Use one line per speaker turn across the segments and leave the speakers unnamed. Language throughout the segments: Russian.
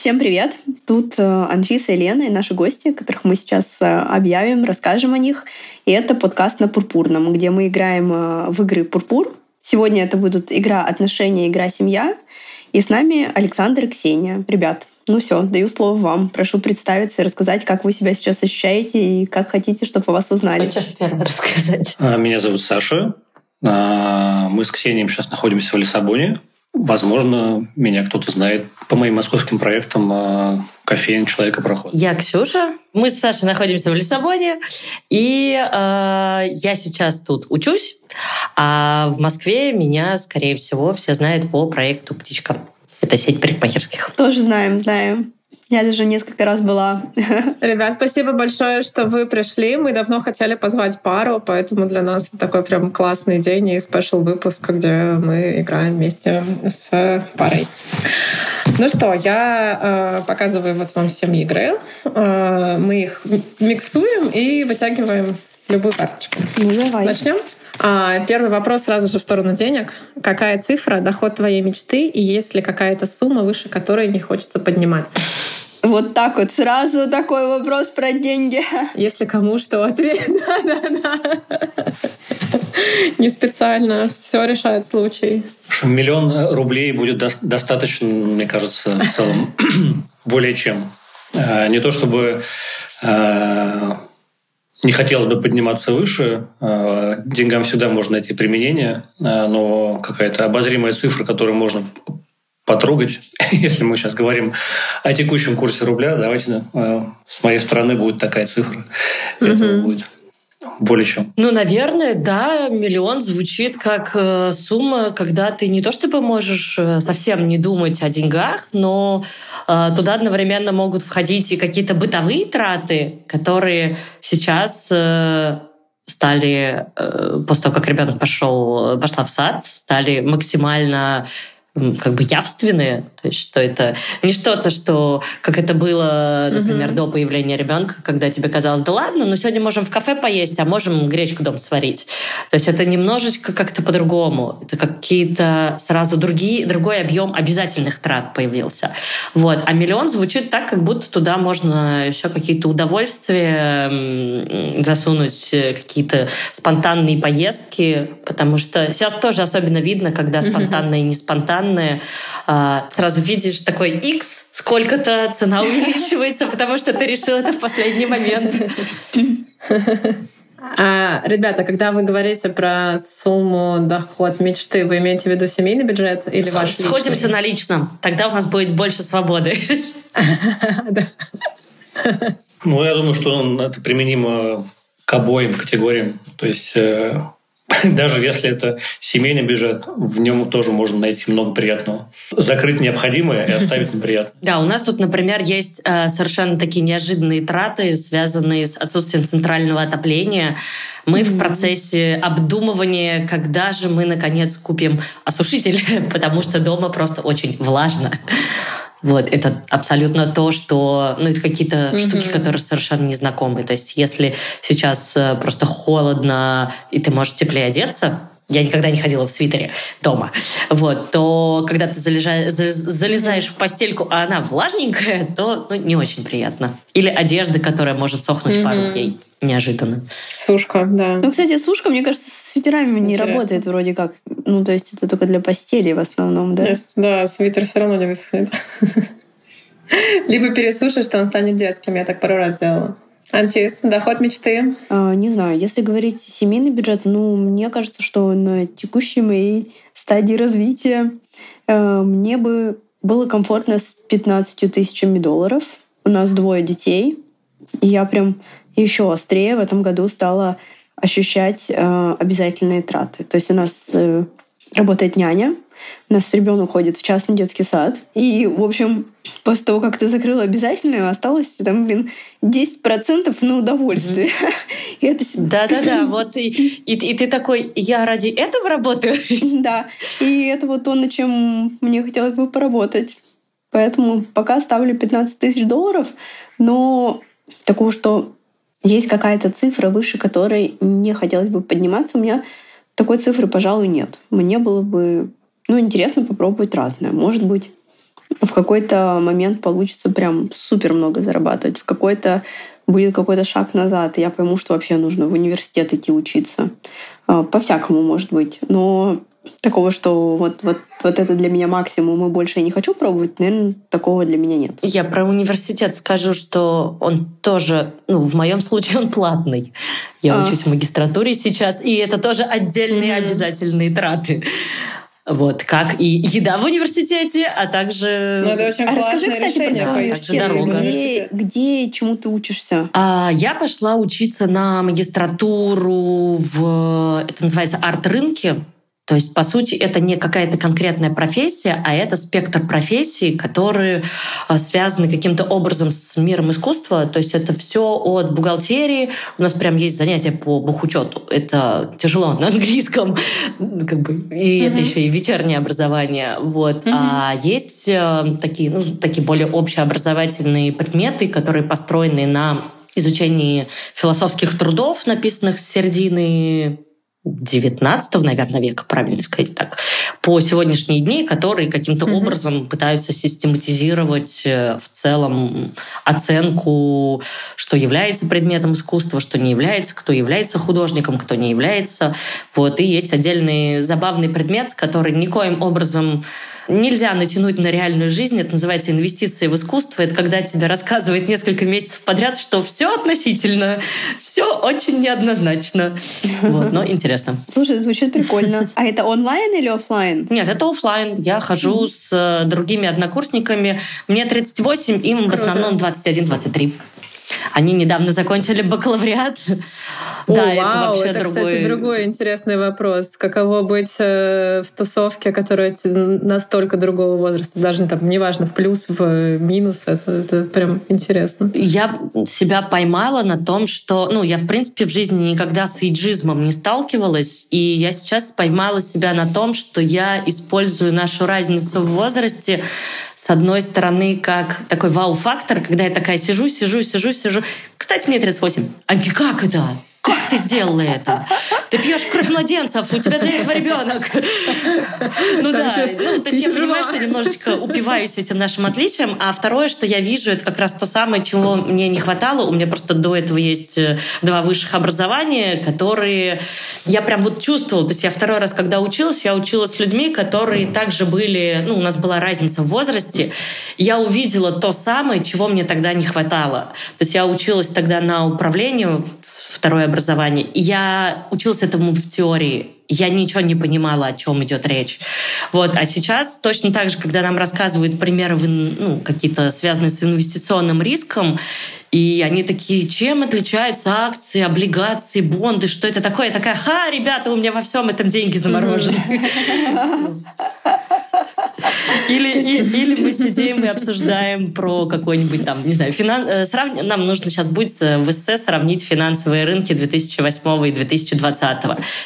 Всем привет! Тут э, Анфиса и Лена, и наши гости, которых мы сейчас э, объявим, расскажем о них. И это подкаст на Пурпурном, где мы играем э, в игры Пурпур. Сегодня это будут игра «Отношения», игра «Семья». И с нами Александр и Ксения. Ребят, ну все, даю слово вам. Прошу представиться и рассказать, как вы себя сейчас ощущаете и как хотите, чтобы о вас узнали.
Хочешь первый рассказать?
А, меня зовут Саша. А, мы с Ксенией сейчас находимся в Лиссабоне. Возможно, меня кто-то знает по моим московским проектам а, кофейня человека проход.
Я Ксюша. Мы с Сашей находимся в Лиссабоне. И э, я сейчас тут учусь. А в Москве меня, скорее всего, все знают по проекту «Птичка». Это сеть парикмахерских.
Тоже знаем, знаем. Я даже несколько раз была.
Ребят, спасибо большое, что вы пришли. Мы давно хотели позвать пару, поэтому для нас это такой прям классный день и спешл выпуск, где мы играем вместе с парой. Ну что, я э, показываю вот вам всем игры. Э, мы их миксуем и вытягиваем любую карточку.
Ну, давай.
Начнем? А, первый вопрос сразу же в сторону денег. Какая цифра, доход твоей мечты, и есть ли какая-то сумма, выше которой не хочется подниматься?
Вот так вот сразу такой вопрос про деньги.
Если кому что ответить. Да-да-да. Не специально. Все решает случай.
Миллион рублей будет до- достаточно, мне кажется, в целом более чем. Э, не то чтобы э, не хотелось бы подниматься выше. Э, деньгам всегда можно найти применение, но какая-то обозримая цифра, которую можно потрогать, если мы сейчас говорим о текущем курсе рубля, давайте с моей стороны будет такая цифра. Mm-hmm. Этого будет более чем.
Ну, наверное, да, миллион звучит как э, сумма, когда ты не то чтобы можешь э, совсем не думать о деньгах, но э, туда одновременно могут входить и какие-то бытовые траты, которые сейчас стали, после того, как ребенок пошел, пошла в сад, стали максимально как бы явственные, то есть что это не что-то, что как это было, например, mm-hmm. до появления ребенка, когда тебе казалось, да ладно, но сегодня можем в кафе поесть, а можем гречку дом сварить. То есть это немножечко как-то по-другому. Это какие-то сразу другие, другой объем обязательных трат появился. Вот. А миллион звучит так, как будто туда можно еще какие-то удовольствия засунуть, э, какие-то спонтанные поездки, потому что сейчас тоже особенно видно, когда спонтанные mm-hmm. и не спонтанные данные, а, сразу видишь такой X, сколько-то цена увеличивается, потому что ты решил это в последний момент.
А, ребята, когда вы говорите про сумму доход мечты, вы имеете в виду семейный бюджет или С, ваш
Сходимся
личный?
на личном. Тогда у нас будет больше свободы.
Ну, я думаю, что это применимо к обоим категориям. То есть э, даже если это семейный бюджет, в нем тоже можно найти много приятного. Закрыть необходимое и оставить неприятное.
Да, у нас тут, например, есть э, совершенно такие неожиданные траты, связанные с отсутствием центрального отопления. Мы mm-hmm. в процессе обдумывания, когда же мы, наконец, купим осушитель, потому что дома просто очень влажно. Вот, это абсолютно то, что... Ну, это какие-то mm-hmm. штуки, которые совершенно незнакомые. То есть если сейчас э, просто холодно, и ты можешь теплее одеться, я никогда не ходила в свитере дома, вот, то когда ты залежа, залезаешь в постельку, а она влажненькая, то ну, не очень приятно. Или одежда, которая может сохнуть mm-hmm. пару дней неожиданно.
Сушка, да.
Ну, кстати, сушка, мне кажется, с свитерами Интересно. не работает вроде как. Ну, то есть это только для постели в основном, да?
Yes, да, свитер все равно не высохнет. Либо пересушишь, что он станет детским. Я так пару раз делала. Анфис, доход мечты?
А, не знаю. Если говорить семейный бюджет, ну, мне кажется, что на текущей моей стадии развития э, мне бы было комфортно с 15 тысячами долларов. У нас двое детей. И я прям еще острее в этом году стала ощущать э, обязательные траты. То есть у нас э, работает няня, у нас ребенок ходит в частный детский сад. И, в общем, после того, как ты закрыла обязательную, осталось там, блин, 10% на удовольствие.
Да-да-да, вот и, и, и ты такой, я ради этого работаю?
Да, и это вот то, над чем мне хотелось бы поработать. Поэтому пока ставлю 15 тысяч долларов, но такого, что есть какая-то цифра, выше которой не хотелось бы подниматься, у меня такой цифры, пожалуй, нет. Мне было бы ну, интересно попробовать разное. Может быть, В какой-то момент получится прям супер много зарабатывать. В какой-то будет какой-то шаг назад, и я пойму, что вообще нужно в университет идти учиться. А, по-всякому может быть. Но такого, что вот, вот, вот это для меня максимум, и больше я не хочу пробовать, наверное, такого для меня нет.
Я про университет скажу, что он тоже, ну, в моем случае он платный. Я а. учусь в магистратуре сейчас, и это тоже отдельные mm-hmm. обязательные траты. Вот, как и еда в университете, а также...
Ну, это очень а расскажи, кстати, про свой
университет. Дорога. Где, где чему ты учишься?
А, я пошла учиться на магистратуру в... Это называется арт-рынке. То есть, по сути, это не какая-то конкретная профессия, а это спектр профессий, которые а, связаны каким-то образом с миром искусства. То есть это все от бухгалтерии. У нас прям есть занятия по бухучету. Это тяжело на английском, как бы, и mm-hmm. это еще и вечернее образование. Вот. Mm-hmm. А есть э, такие, ну, такие более общеобразовательные предметы, которые построены на изучении философских трудов, написанных с середины 19 наверное, века, правильно сказать так, по сегодняшние дни, которые каким-то mm-hmm. образом пытаются систематизировать э, в целом оценку, что является предметом искусства, что не является, кто является художником, кто не является. Вот. И есть отдельный забавный предмет, который никоим образом нельзя натянуть на реальную жизнь. Это называется инвестиции в искусство. Это когда тебе рассказывает несколько месяцев подряд, что все относительно, все очень неоднозначно. Вот, но интересно.
Слушай, звучит прикольно. А это онлайн или офлайн?
Нет, это офлайн. Я хожу с э, другими однокурсниками. Мне 38, им Круто. в основном 21-23. Они недавно закончили бакалавриат.
О, да, вау, это вообще это, другой... кстати, другой интересный вопрос. Каково быть э, в тусовке, которая настолько другого возраста, даже там, неважно, в плюс, в минус, это, это прям интересно.
Я себя поймала на том, что, ну, я, в принципе, в жизни никогда с иджизмом не сталкивалась, и я сейчас поймала себя на том, что я использую нашу разницу в возрасте с одной стороны, как такой вау-фактор, когда я такая сижу, сижу, сижу, сижу. Кстати, мне 38. А как это? Как ты сделала это? Ты пьешь кровь младенцев, у тебя для этого ребенок. Ну да, ну, то есть я понимаю, что немножечко упиваюсь этим нашим отличием. А второе, что я вижу, это как раз то самое, чего мне не хватало. У меня просто до этого есть э, два высших образования, которые я прям вот чувствовала. То есть я второй раз, когда училась, я училась с людьми, которые также были, ну, у нас была разница в возрасте. Я увидела то самое, чего мне тогда не хватало. То есть я училась тогда на управлению, второе образование. Я училась этому в теории. Я ничего не понимала, о чем идет речь. Вот. А сейчас точно так же, когда нам рассказывают примеры, ну, какие-то связанные с инвестиционным риском, и они такие, чем отличаются акции, облигации, бонды, что это такое? Я такая, ха, ребята, у меня во всем этом деньги заморожены. Или, и, или мы сидим и обсуждаем про какой-нибудь там, не знаю, финан... Э, срав... нам нужно сейчас будет в эссе сравнить финансовые рынки 2008 и 2020.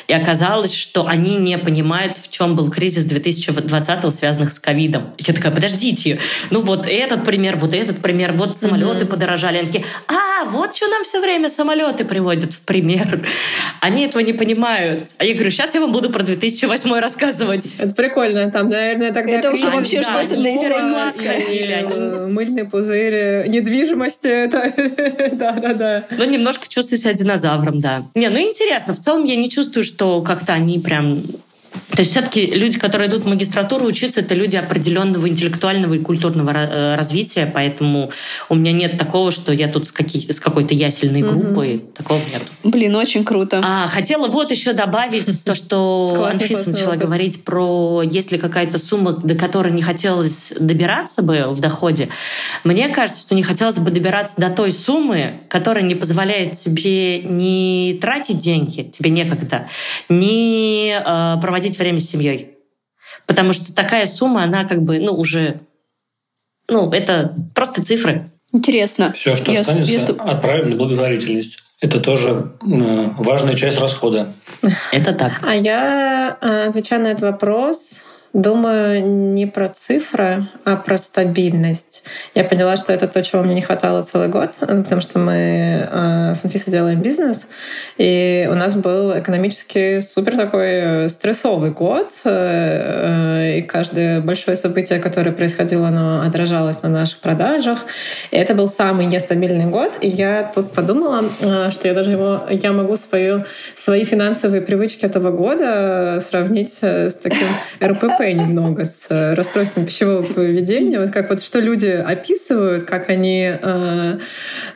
И оказалось, что они не понимают, в чем был кризис 2020 связанных с ковидом. Я такая, подождите, ну вот этот пример, вот этот пример, вот самолеты mm-hmm. подорожали. Они такие, а, вот что нам все время самолеты приводят в пример. Они этого не понимают. А я говорю, сейчас я вам буду про 2008 рассказывать.
Это прикольно. Там, наверное, тогда
это уже вообще да, что-то
на Мыльный пузырь недвижимости. Да-да-да.
Ну, немножко чувствую себя динозавром, да. Не, ну интересно. В целом я не чувствую, что как-то они прям то есть все-таки люди, которые идут в магистратуру учиться, это люди определенного интеллектуального и культурного э, развития, поэтому у меня нет такого, что я тут с, с какой-то ясельной группой, угу. такого нет.
Блин, очень круто.
А, хотела вот еще добавить то, что Анфиса начала говорить про, если какая-то сумма, до которой не хотелось добираться бы в доходе, мне кажется, что не хотелось бы добираться до той суммы, которая не позволяет тебе не тратить деньги, тебе некогда, не э, проводить проводить время с семьей. Потому что такая сумма, она как бы, ну, уже, ну, это просто цифры.
Интересно.
Все, что я, останется, я... отправим на благотворительность. Это тоже э, важная часть расхода.
Это так.
А я, э, отвечаю на этот вопрос, Думаю, не про цифры, а про стабильность. Я поняла, что это то, чего мне не хватало целый год, потому что мы э, с Анфисой делаем бизнес, и у нас был экономически супер такой стрессовый год, э, и каждое большое событие, которое происходило, оно отражалось на наших продажах. И это был самый нестабильный год, и я тут подумала, э, что я даже его, я могу свою, свои финансовые привычки этого года сравнить с таким РПП немного с э, расстройством пищевого поведения. Вот как вот что люди описывают, как они э,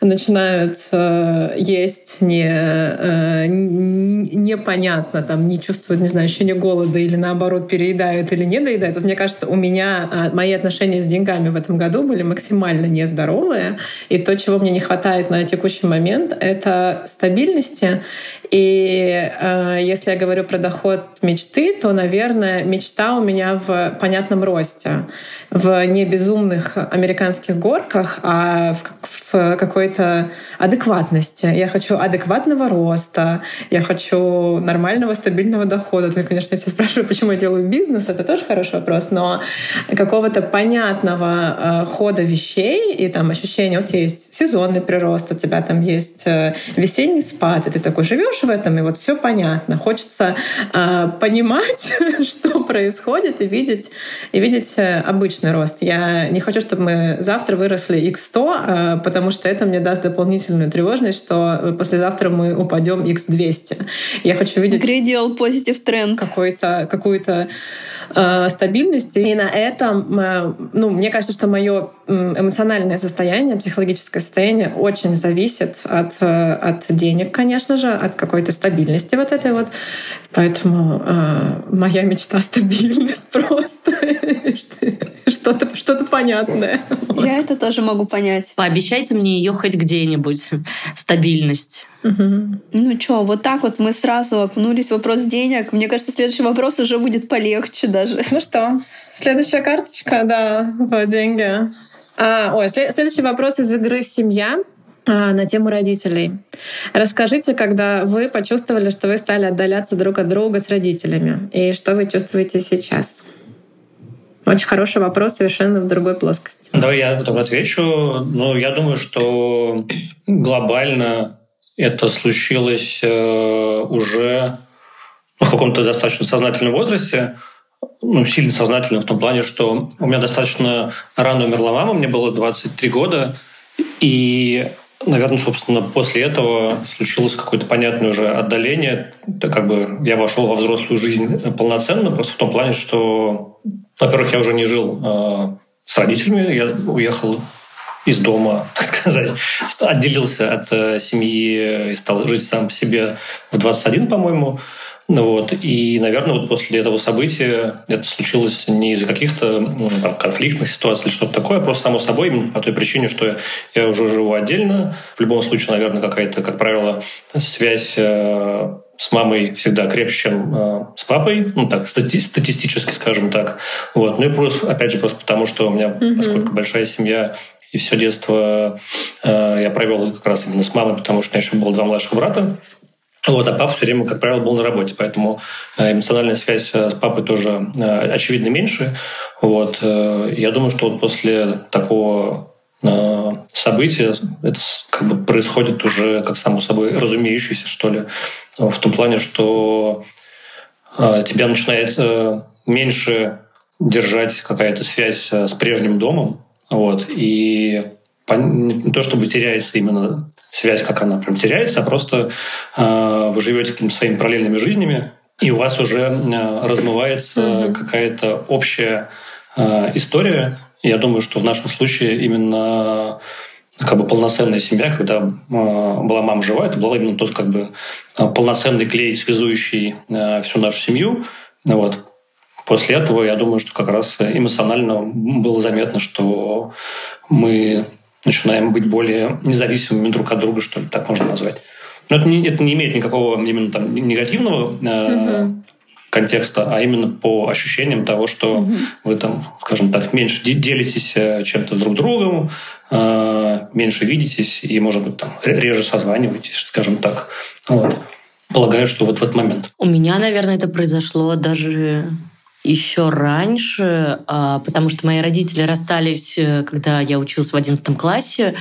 начинают э, есть не, э, непонятно, там, не чувствуют, не знаю, ощущение голода или наоборот переедают или не доедают. Вот мне кажется, у меня э, мои отношения с деньгами в этом году были максимально нездоровые. И то, чего мне не хватает на текущий момент, это стабильности. И э, если я говорю про доход мечты, то, наверное, мечта у меня в понятном росте, в не безумных американских горках, а в, в какой-то адекватности. Я хочу адекватного роста, я хочу нормального стабильного дохода. То, конечно, я тебя спрашиваю, почему я делаю бизнес, это тоже хороший вопрос, но какого-то понятного э, хода вещей и там ощущения, вот есть сезонный прирост, у тебя там есть э, весенний спад, и ты такой живешь в этом, и вот все понятно. Хочется э, понимать, что происходит, и видеть, и видеть э, обычный рост. Я не хочу, чтобы мы завтра выросли x100, э, потому что это мне даст дополнительную тревожность, что послезавтра мы упадем x200. Я хочу видеть...
Gradient positive.
Какой-то, какую-то э, стабильности. И на этом, э, ну, мне кажется, что мое эмоциональное состояние, психологическое состояние очень зависит от, э, от денег, конечно же, от какой-то стабильности вот этой вот. Поэтому э, моя мечта — стабильность просто. Что-то что понятное.
Я это тоже могу понять.
Пообещайте мне ее хоть где-нибудь. Стабильность.
Угу. Ну что, вот так вот мы сразу окунулись в вопрос денег. Мне кажется, следующий вопрос уже будет полегче даже.
Ну что, следующая карточка, да, по деньги. А, ой, следующий вопрос из игры «Семья» а, на тему родителей. Расскажите, когда вы почувствовали, что вы стали отдаляться друг от друга с родителями, и что вы чувствуете сейчас? Очень хороший вопрос, совершенно в другой плоскости.
Давай я тоже отвечу. Ну, я думаю, что глобально это случилось э, уже в каком-то достаточно сознательном возрасте, ну, сильно сознательном в том плане, что у меня достаточно рано умерла мама, мне было 23 года, и, наверное, собственно, после этого случилось какое-то понятное уже отдаление. Это как бы я вошел во взрослую жизнь полноценно, просто в том плане, что, во-первых, я уже не жил э, с родителями, я уехал из дома, так сказать, отделился от э, семьи и стал жить сам по себе в 21, по-моему. Ну вот. И, наверное, вот после этого события это случилось не из-за каких-то там, конфликтных ситуаций или что-то такое, а просто само собой, именно по той причине, что я уже живу отдельно. В любом случае, наверное, какая-то, как правило, связь э, с мамой всегда крепче, чем э, с папой, ну так, стати- статистически, скажем так. Вот. Ну и просто, опять же, просто потому, что у меня, mm-hmm. поскольку большая семья, и все детство э, я провел как раз именно с мамой, потому что у меня еще было два младших брата. Вот, а папа все время, как правило, был на работе, поэтому э, эмоциональная связь э, с папой тоже э, очевидно меньше. Вот, я думаю, что вот после такого события это как бы происходит уже как само собой разумеющееся, что ли, в том плане, что тебя начинает меньше держать какая-то связь с прежним домом, вот. И не то чтобы теряется именно связь, как она прям теряется, а просто э, вы живете какими-то своими параллельными жизнями, и у вас уже э, размывается mm-hmm. какая-то общая э, история. я думаю, что в нашем случае именно как бы полноценная семья, когда э, была мама жива, это был именно тот как бы полноценный клей, связующий э, всю нашу семью. Вот. После этого, я думаю, что как раз эмоционально было заметно, что мы начинаем быть более независимыми друг от друга, что ли, так можно назвать. Но это не, это не имеет никакого именно там негативного э, угу. контекста, а именно по ощущениям того, что угу. вы там, скажем так, меньше делитесь э, чем-то друг другом, э, меньше видитесь и, может быть, там реже созваниваетесь, скажем так. Вот. Полагаю, что вот в этот момент.
У меня, наверное, это произошло даже еще раньше, а, потому что мои родители расстались, э, когда я училась в одиннадцатом классе.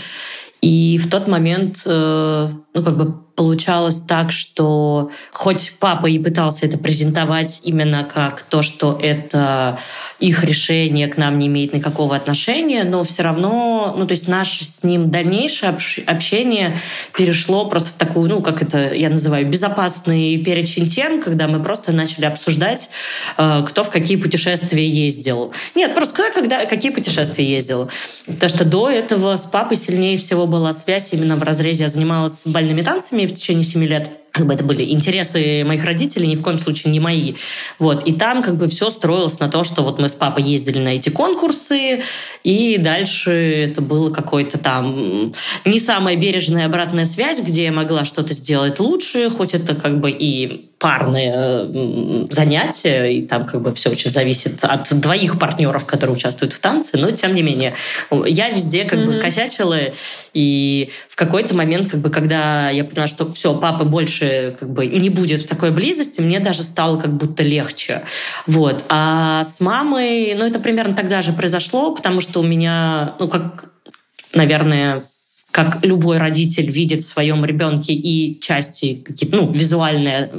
И в тот момент, э, ну, как бы получалось так, что хоть папа и пытался это презентовать именно как то, что это их решение к нам не имеет никакого отношения, но все равно, ну, то есть наше с ним дальнейшее общение перешло просто в такую, ну, как это я называю, безопасный перечень тем, когда мы просто начали обсуждать, э, кто в какие путешествия ездил. Нет, просто когда, какие путешествия ездил. Потому что до этого с папой сильнее всего была связь именно в разрезе. Я занималась бальными танцами в течение семи лет как бы это были интересы моих родителей, ни в коем случае не мои. Вот. И там как бы все строилось на то, что вот мы с папой ездили на эти конкурсы, и дальше это было какой-то там не самая бережная обратная связь, где я могла что-то сделать лучше, хоть это как бы и парные занятия, и там как бы все очень зависит от двоих партнеров, которые участвуют в танце, но тем не менее я везде как mm-hmm. бы косячила, и в какой-то момент, как бы, когда я поняла, что все, папа больше как бы не будет в такой близости, мне даже стало как будто легче. Вот. А с мамой, ну, это примерно тогда же произошло, потому что у меня, ну, как, наверное, как любой родитель видит в своем ребенке и части какие-то, ну, визуальное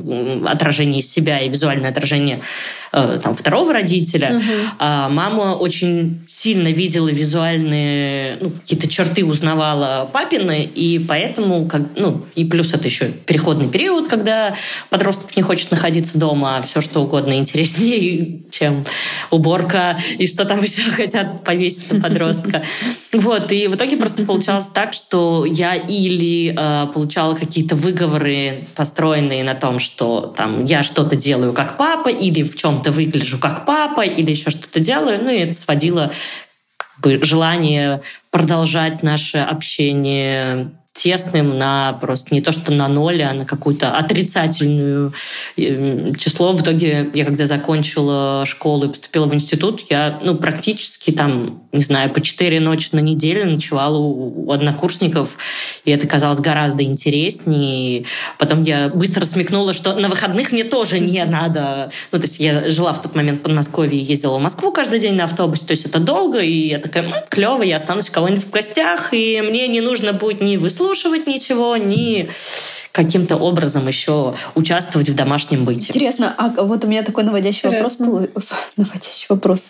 отражение себя и визуальное отражение там, второго родителя. Угу. А мама очень сильно видела визуальные ну, какие-то черты, узнавала папины, и поэтому, как, ну, и плюс это еще переходный период, когда подросток не хочет находиться дома, а все что угодно интереснее, чем уборка и что там еще хотят повесить на подростка. Вот, и в итоге просто получалось так, что я или э, получала какие-то выговоры, построенные на том, что там я что-то делаю как папа, или в чем чем-то выгляжу как папа или еще что-то делаю. Ну и это сводило как бы, желание продолжать наше общение тесным на просто не то что на ноль, а на какую-то отрицательную эм, число. В итоге я когда закончила школу и поступила в институт, я ну, практически там, не знаю, по четыре ночи на неделю ночевала у однокурсников, и это казалось гораздо интереснее. Потом я быстро смекнула, что на выходных мне тоже не надо. Ну, то есть я жила в тот момент в Подмосковье и ездила в Москву каждый день на автобусе, то есть это долго, и я такая, клево, я останусь у кого-нибудь в гостях, и мне не нужно будет ни выслушивать подслушивать ничего, ни каким-то образом еще участвовать в домашнем быте.
Интересно, а вот у меня такой наводящий Интересно. вопрос был. Наводящий вопрос.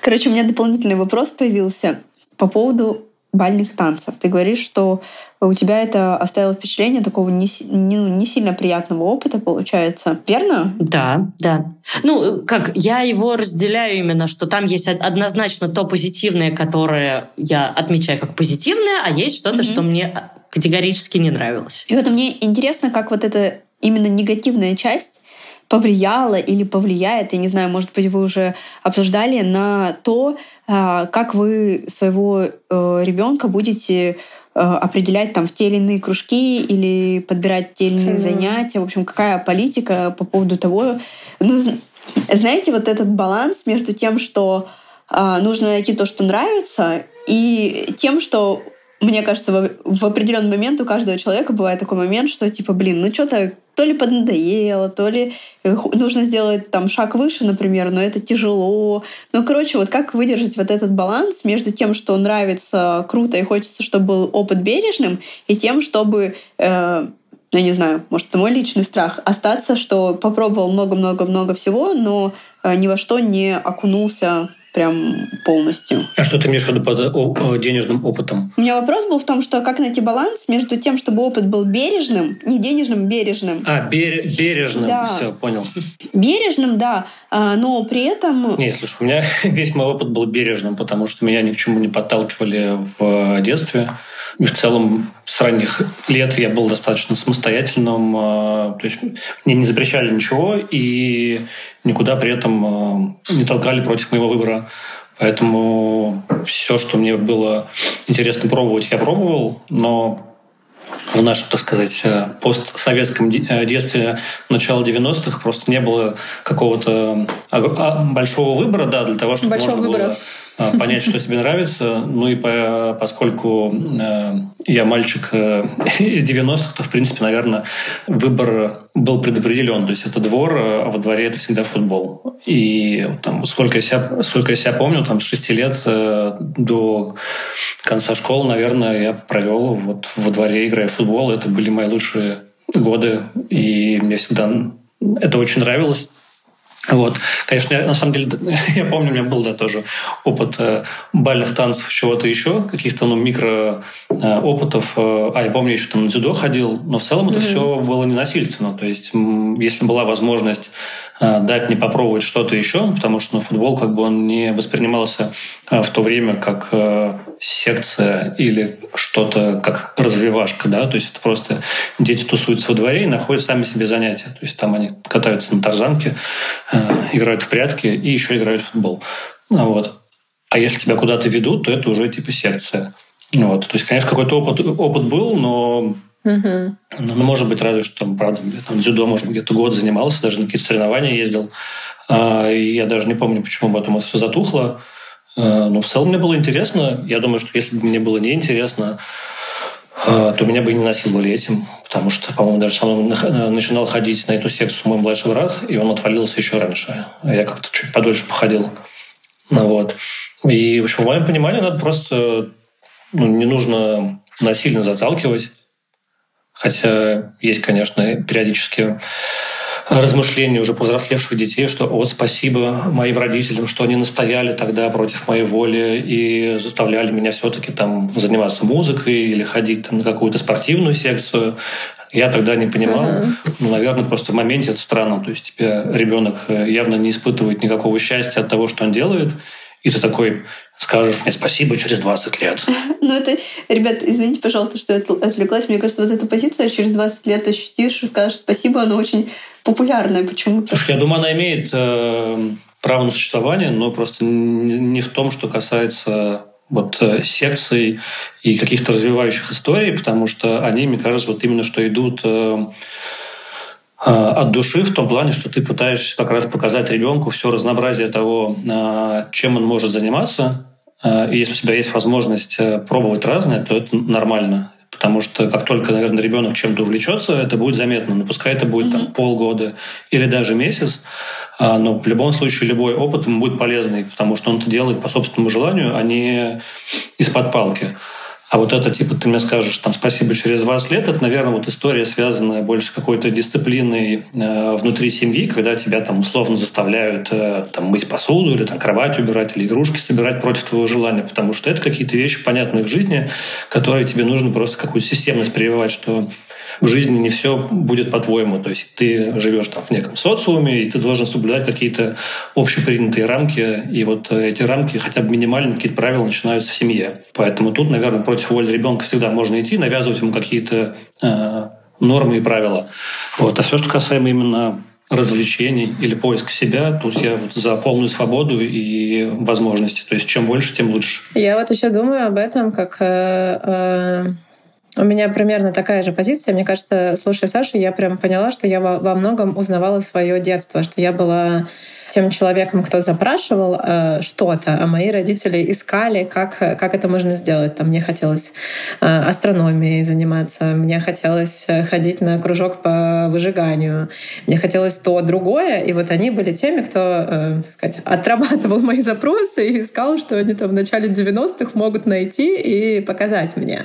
Короче, у меня дополнительный вопрос появился по поводу бальных танцев. Ты говоришь, что у тебя это оставило впечатление такого не, не, не сильно приятного опыта, получается. Верно?
Да, да. Ну, как, я его разделяю именно, что там есть однозначно то позитивное, которое я отмечаю как позитивное, а есть что-то, mm-hmm. что мне категорически не нравилось.
И вот мне интересно, как вот эта именно негативная часть повлияла или повлияет, я не знаю, может быть, вы уже обсуждали на то, а, как вы своего э, ребенка будете определять там в те или иные кружки или подбирать те или иные mm. занятия. В общем, какая политика по поводу того... Ну, знаете, вот этот баланс между тем, что э, нужно найти то, что нравится, и тем, что мне кажется, в, в определенный момент у каждого человека бывает такой момент, что типа, блин, ну что-то то ли поднадоело, то ли э, нужно сделать там шаг выше, например, но это тяжело. Ну, короче, вот как выдержать вот этот баланс между тем, что нравится круто и хочется, чтобы был опыт бережным, и тем, чтобы э, я не знаю, может, это мой личный страх, остаться, что попробовал много-много-много всего, но э, ни во что не окунулся прям полностью.
А что ты имеешь в виду под денежным опытом?
У меня вопрос был в том, что как найти баланс между тем, чтобы опыт был бережным, не денежным, бережным.
А, бер бережным, да. все, понял.
Бережным, да, а, но при этом...
Не, слушай, у меня весь мой опыт был бережным, потому что меня ни к чему не подталкивали в детстве. И в целом с ранних лет я был достаточно самостоятельным, а, то есть мне не запрещали ничего и никуда при этом а, не толкали против моего выбора. Поэтому все, что мне было интересно пробовать, я пробовал, но в нашем, так сказать, постсоветском детстве начала 90-х просто не было какого-то большого выбора, да, для того, чтобы
Большого
можно
выбора.
было а, понять, что тебе нравится. Ну и по, поскольку э, я мальчик э, из 90-х, то, в принципе, наверное, выбор был предопределен. То есть это двор, а во дворе это всегда футбол. И там, сколько, я себя, сколько я себя помню, там, с 6 лет э, до конца школы, наверное, я провел вот во дворе, играя в футбол. Это были мои лучшие годы. И мне всегда это очень нравилось. Вот. Конечно, я, на самом деле, я помню, у меня был да, тоже опыт э, бальных танцев, чего-то еще, каких-то ну, микро э, опытов. Э, а, я помню, еще там на дзюдо ходил, но в целом mm-hmm. это все было ненасильственно. То есть, если была возможность дать мне попробовать что-то еще, потому что ну, футбол как бы он не воспринимался э, в то время как э, секция или что-то как развивашка, да, то есть это просто дети тусуются во дворе и находят сами себе занятия, то есть там они катаются на тарзанке, играют в прятки и еще играют в футбол, вот. А если тебя куда-то ведут, то это уже типа секция. Вот. То есть, конечно, какой-то опыт, опыт был, но Угу. Ну, может быть, разве что там, правда, я там дзюдо, может, где-то год занимался, даже на какие-то соревнования ездил. А, я даже не помню, почему потом это все затухло. А, но в целом мне было интересно. Я думаю, что если бы мне было неинтересно, а, то меня бы и не насиловали этим, потому что, по-моему, даже сам начинал ходить на эту секцию мой младший брат, и он отвалился еще раньше. Я как-то чуть подольше походил. Ну, вот. И, в общем, в моем понимании надо просто ну, не нужно насильно заталкивать. Хотя есть, конечно, периодически размышления уже повзрослевших детей, что вот спасибо моим родителям, что они настояли тогда против моей воли и заставляли меня все-таки там заниматься музыкой или ходить там на какую-то спортивную секцию. Я тогда не понимал. Uh-huh. Ну, наверное, просто в моменте это странно. То есть тебя ребенок явно не испытывает никакого счастья от того, что он делает. И ты такой, скажешь мне спасибо через 20 лет.
Ну это, ребят, извините, пожалуйста, что я отвлеклась. Мне кажется, вот эта позиция через 20 лет ощутишь и скажешь спасибо, она очень популярная почему-то.
Слушай, я думаю, она имеет э, право на существование, но просто не в том, что касается вот э, секций и каких-то развивающих историй, потому что они, мне кажется, вот именно что идут э, от души в том плане, что ты пытаешься как раз показать ребенку все разнообразие того, а, чем он может заниматься. А, и если у тебя есть возможность э, пробовать разное, то это нормально. Потому что как только, наверное, ребенок чем-то увлечется, это будет заметно. Но пускай это будет там, полгода или даже месяц, но в любом случае любой опыт ему будет полезный, потому что он это делает по собственному желанию, а не из-под палки. А вот это, типа, ты мне скажешь, там, спасибо через 20 лет, это, наверное, вот история, связанная больше какой-то дисциплиной э, внутри семьи, когда тебя там условно заставляют э, там, мыть посуду или там, кровать убирать или игрушки собирать против твоего желания, потому что это какие-то вещи, понятные в жизни, которые тебе нужно просто какую-то системность прививать, что в жизни не все будет по-твоему. То есть ты живешь там в неком социуме, и ты должен соблюдать какие-то общепринятые рамки. И вот эти рамки, хотя бы минимальные какие-то правила начинаются в семье. Поэтому тут, наверное, против воли ребенка всегда можно идти, навязывать ему какие-то э, нормы и правила. Вот. А все, что касаемо именно развлечений или поиска себя, тут я вот за полную свободу и возможности. То есть чем больше, тем лучше.
Я вот еще думаю об этом как э, э у меня примерно такая же позиция. Мне кажется, слушая Сашу, я прям поняла, что я во многом узнавала свое детство, что я была тем человеком, кто запрашивал э, что-то, а мои родители искали, как, как это можно сделать. Там мне хотелось э, астрономией заниматься, мне хотелось э, ходить на кружок по выжиганию, мне хотелось то, другое. И вот они были теми, кто, э, так сказать, отрабатывал мои запросы и искал, что они там в начале 90-х могут найти и показать мне.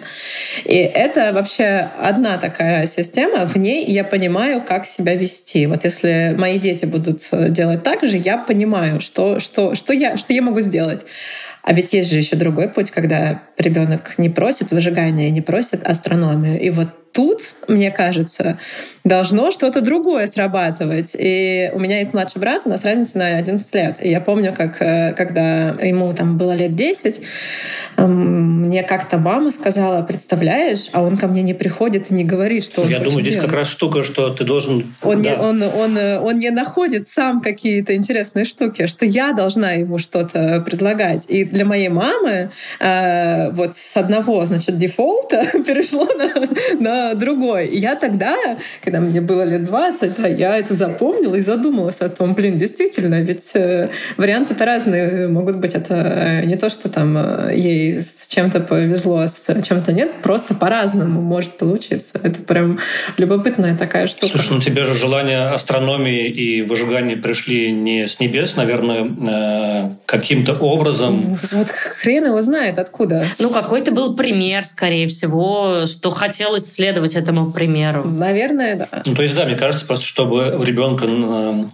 И это вообще одна такая система. В ней я понимаю, как себя вести. Вот если мои дети будут делать так же, же я понимаю, что, что, что, я, что я могу сделать. А ведь есть же еще другой путь, когда ребенок не просит выжигания, не просит астрономию. И вот тут, мне кажется, должно что-то другое срабатывать. И у меня есть младший брат, у нас разница на 11 лет. И я помню, как э, когда ему там было лет 10, эм, мне как-то мама сказала, представляешь, а он ко мне не приходит и не говорит, что он
Я думаю, здесь
делать.
как раз штука, что ты должен...
Он, да. не, он, он, он не находит сам какие-то интересные штуки, что я должна ему что-то предлагать. И для моей мамы э, вот с одного, значит, дефолта перешло на, на другой. И я тогда, когда мне было лет 20, да, я это запомнила и задумалась о том, блин, действительно, ведь э, варианты-то разные могут быть. Это не то, что там э, ей с чем-то повезло, а с чем-то нет, просто по-разному может получиться. Это прям любопытная такая штука.
Слушай, ну тебе же желание астрономии и выжигания пришли не с небес, наверное, э, каким-то образом.
Вот хрен его знает откуда.
Ну, какой-то был пример, скорее всего, что хотелось следовать этому примеру.
Наверное, да.
Ну, то есть, да, мне кажется, просто чтобы у ребенка э,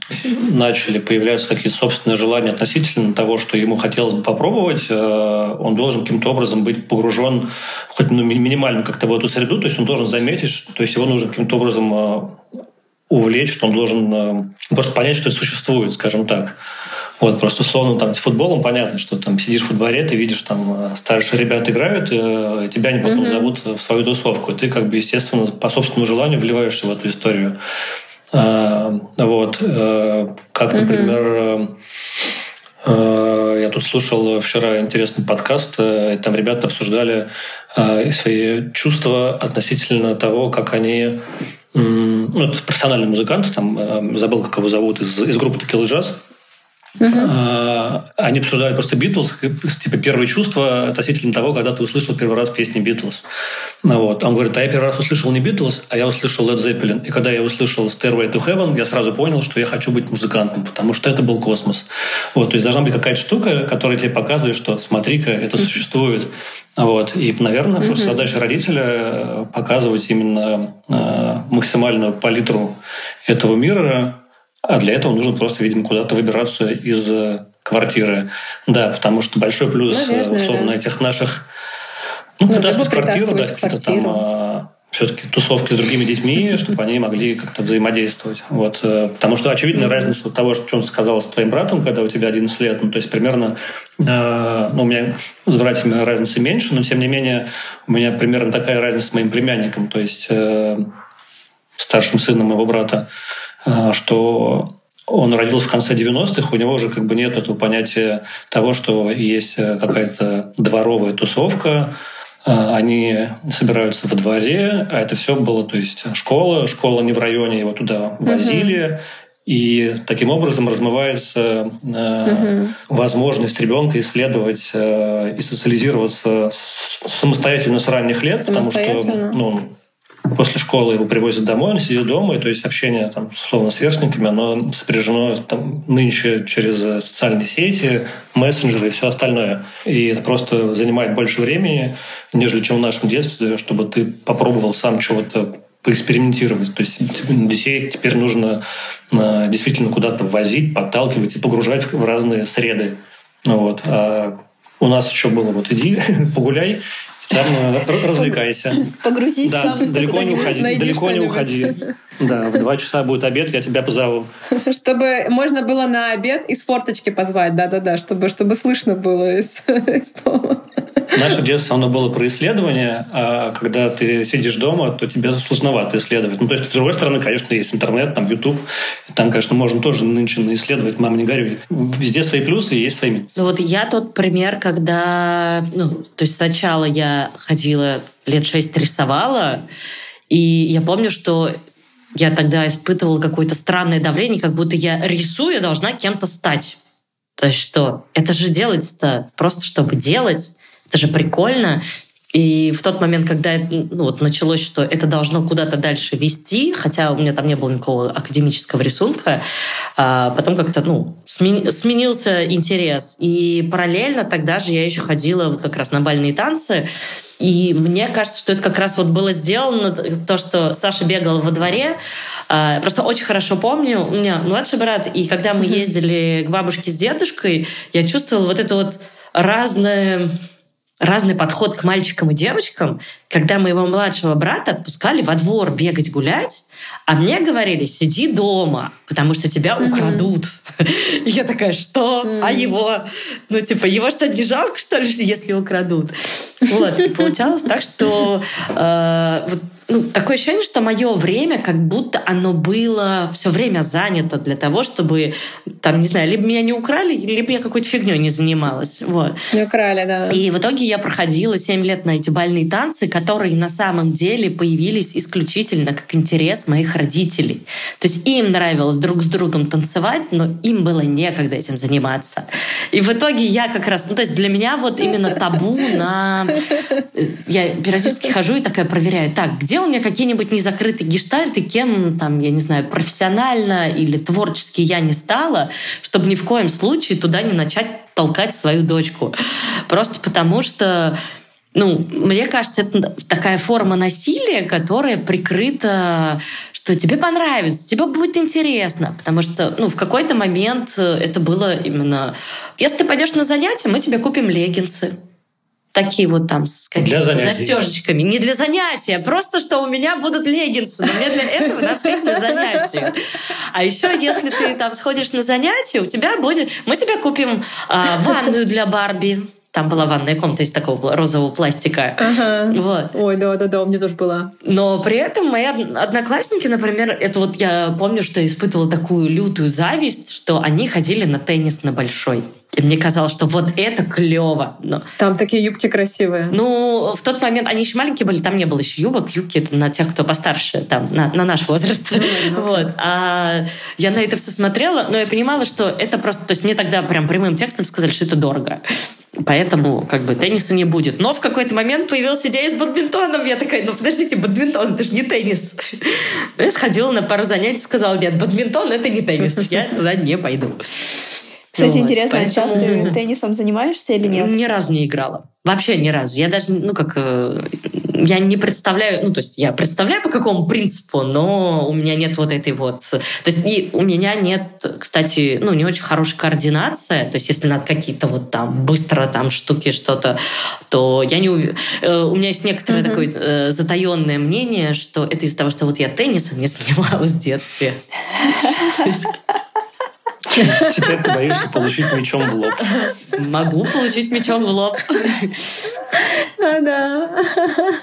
начали появляться какие-то собственные желания относительно того, что ему хотелось бы попробовать, э, он должен каким-то образом быть погружен хоть ну, минимально как-то в эту среду, то есть он должен заметить, то есть его нужно каким-то образом увлечь, что он должен просто понять, что это существует, скажем так. Вот, просто условно там с футболом понятно, что там сидишь во дворе, ты видишь там э, старшие ребята играют, э, и тебя они потом mm-hmm. зовут в свою тусовку. И ты как бы, естественно, по собственному желанию вливаешься в эту историю. А, вот. Как, например, я тут слушал вчера интересный подкаст, там ребята обсуждали свои чувства относительно того, как они ну, это профессиональный музыкант, там забыл, как его зовут, из, из группы Tequila Jazz. Uh-huh. Они обсуждают просто Битлз, типа первые чувства относительно того, когда ты услышал первый раз песни Битлз. Ну, вот. Он говорит, а я первый раз услышал не Битлз, а я услышал Led Zeppelin. И когда я услышал Stairway to Heaven, я сразу понял, что я хочу быть музыкантом, потому что это был космос. Вот. То есть должна быть какая-то штука, которая тебе показывает, что смотри-ка, это существует. Вот. И, наверное, mm-hmm. просто задача родителя показывать именно э, максимальную палитру этого мира, а для этого нужно просто, видимо, куда-то выбираться из э, квартиры. Да, потому что большой плюс, э, Наверное, условно, да. этих наших... Ну, ну притаскивать квартиру, да, какие-то там а, все-таки тусовки с другими детьми, чтобы они могли как-то взаимодействовать. Вот. Э, потому что очевидная mm-hmm. разница от того, что он сказал с твоим братом, когда у тебя 11 лет, ну, то есть примерно, э, ну, у меня с братьями разница меньше, но тем не менее у меня примерно такая разница с моим племянником, то есть э, старшим сыном моего брата. А, что он родился в конце 90-х, у него уже как бы нет этого понятия того, что есть э, какая-то дворовая тусовка, а, они собираются во дворе, а это все было, то есть школа, школа не в районе, его туда возили, и таким образом размывается угу. возможность ребенка исследовать э, и социализироваться самостоятельно с ранних лет, потому что ну, после школы его привозят домой, он сидит дома, и то есть общение там, словно с сверстниками, оно сопряжено там, нынче через социальные сети, мессенджеры и все остальное. И это просто занимает больше времени, нежели чем в нашем детстве, чтобы ты попробовал сам чего-то поэкспериментировать. То есть детей теперь нужно а, действительно куда-то возить, подталкивать и погружать в разные среды. Вот. А у нас еще было вот иди, погуляй, там э, развлекайся.
Погрузись
да,
сам.
Далеко не уходи. Далеко не уходи. Да, в два часа будет обед, я тебя позову.
Чтобы можно было на обед из форточки позвать, да-да-да, чтобы, чтобы слышно было из, из дома.
Наше детство, оно было про исследование, а когда ты сидишь дома, то тебе сложновато исследовать. Ну, то есть, с другой стороны, конечно, есть интернет, там, YouTube, там, конечно, можно тоже нынче исследовать, мама, не горюй. Везде свои плюсы и есть свои минусы.
Ну, вот я тот пример, когда, ну, то есть сначала я ходила лет шесть рисовала, и я помню, что я тогда испытывала какое-то странное давление, как будто я рисую, должна кем-то стать. То есть что? Это же делается просто, чтобы делать это же прикольно. И в тот момент, когда ну, вот началось, что это должно куда-то дальше вести, хотя у меня там не было никакого академического рисунка, а потом как-то ну, сменился интерес. И параллельно тогда же я еще ходила вот как раз на бальные танцы. И мне кажется, что это как раз вот было сделано, то, что Саша бегал во дворе. А, просто очень хорошо помню, у меня младший брат, и когда мы ездили к бабушке с дедушкой, я чувствовала вот это вот разное разный подход к мальчикам и девочкам, когда моего младшего брата отпускали во двор бегать гулять, а мне говорили, сиди дома, потому что тебя mm-hmm. украдут. И я такая, что? Mm-hmm. А его? Ну, типа, его что, не жалко, что ли, если украдут? Вот. И получалось так, что э, вот ну, такое ощущение, что мое время как будто оно было все время занято для того, чтобы, там, не знаю, либо меня не украли, либо я какой-то фигней не занималась. Вот.
Не украли, да.
И в итоге я проходила 7 лет на эти бальные танцы, которые на самом деле появились исключительно как интерес моих родителей. То есть им нравилось друг с другом танцевать, но им было некогда этим заниматься. И в итоге я как раз... Ну, то есть для меня вот именно табу на... Э, я периодически хожу и такая проверяю, так, где у меня какие-нибудь незакрытые гештальты, кем, там, я не знаю, профессионально или творчески я не стала, чтобы ни в коем случае туда не начать толкать свою дочку. Просто потому что ну, мне кажется, это такая форма насилия, которая прикрыта, что тебе понравится, тебе будет интересно. Потому что, ну, в какой-то момент это было именно... Если ты пойдешь на занятия, мы тебе купим леггинсы такие вот там с какими-то застежечками. Не для занятия, а просто что у меня будут леггинсы, но мне для этого надо сходить на занятия. А еще, если ты там сходишь на занятия, у тебя будет... Мы тебе купим а, ванную для Барби, там была ванная комната из такого розового пластика.
Ага. Вот. Ой, да-да-да, у меня тоже была.
Но при этом мои одноклассники, например, это вот я помню, что я испытывала такую лютую зависть, что они ходили на теннис на большой. И мне казалось, что вот это клево. Но...
Там такие юбки красивые.
Ну, в тот момент они еще маленькие были, там не было еще юбок. Юбки это на тех, кто постарше, там, на, на наш возраст. Mm-hmm. вот. А я на это все смотрела, но я понимала, что это просто... То есть мне тогда прям прямым текстом сказали, что это дорого. Поэтому как бы тенниса не будет. Но в какой-то момент появилась идея с бадминтоном. Я такая, ну подождите, бадминтон, это же не теннис. Я сходила на пару занятий, сказала, нет, бадминтон это не теннис. Я туда не пойду.
Кстати, вот, интересно, поэтому... сейчас ты теннисом занимаешься или нет?
Ни разу не играла. Вообще ни разу. Я даже, ну как, э, я не представляю, ну то есть я представляю по какому принципу, но у меня нет вот этой вот... То есть и у меня нет, кстати, ну не очень хорошая координация. То есть если надо какие-то вот там быстро там штуки, что-то, то я не уверена. Э, у меня есть некоторое uh-huh. такое э, затаенное мнение, что это из-за того, что вот я теннисом не занималась в детстве.
Теперь ты боишься получить мечом в лоб.
Могу получить мечом в лоб.
Да.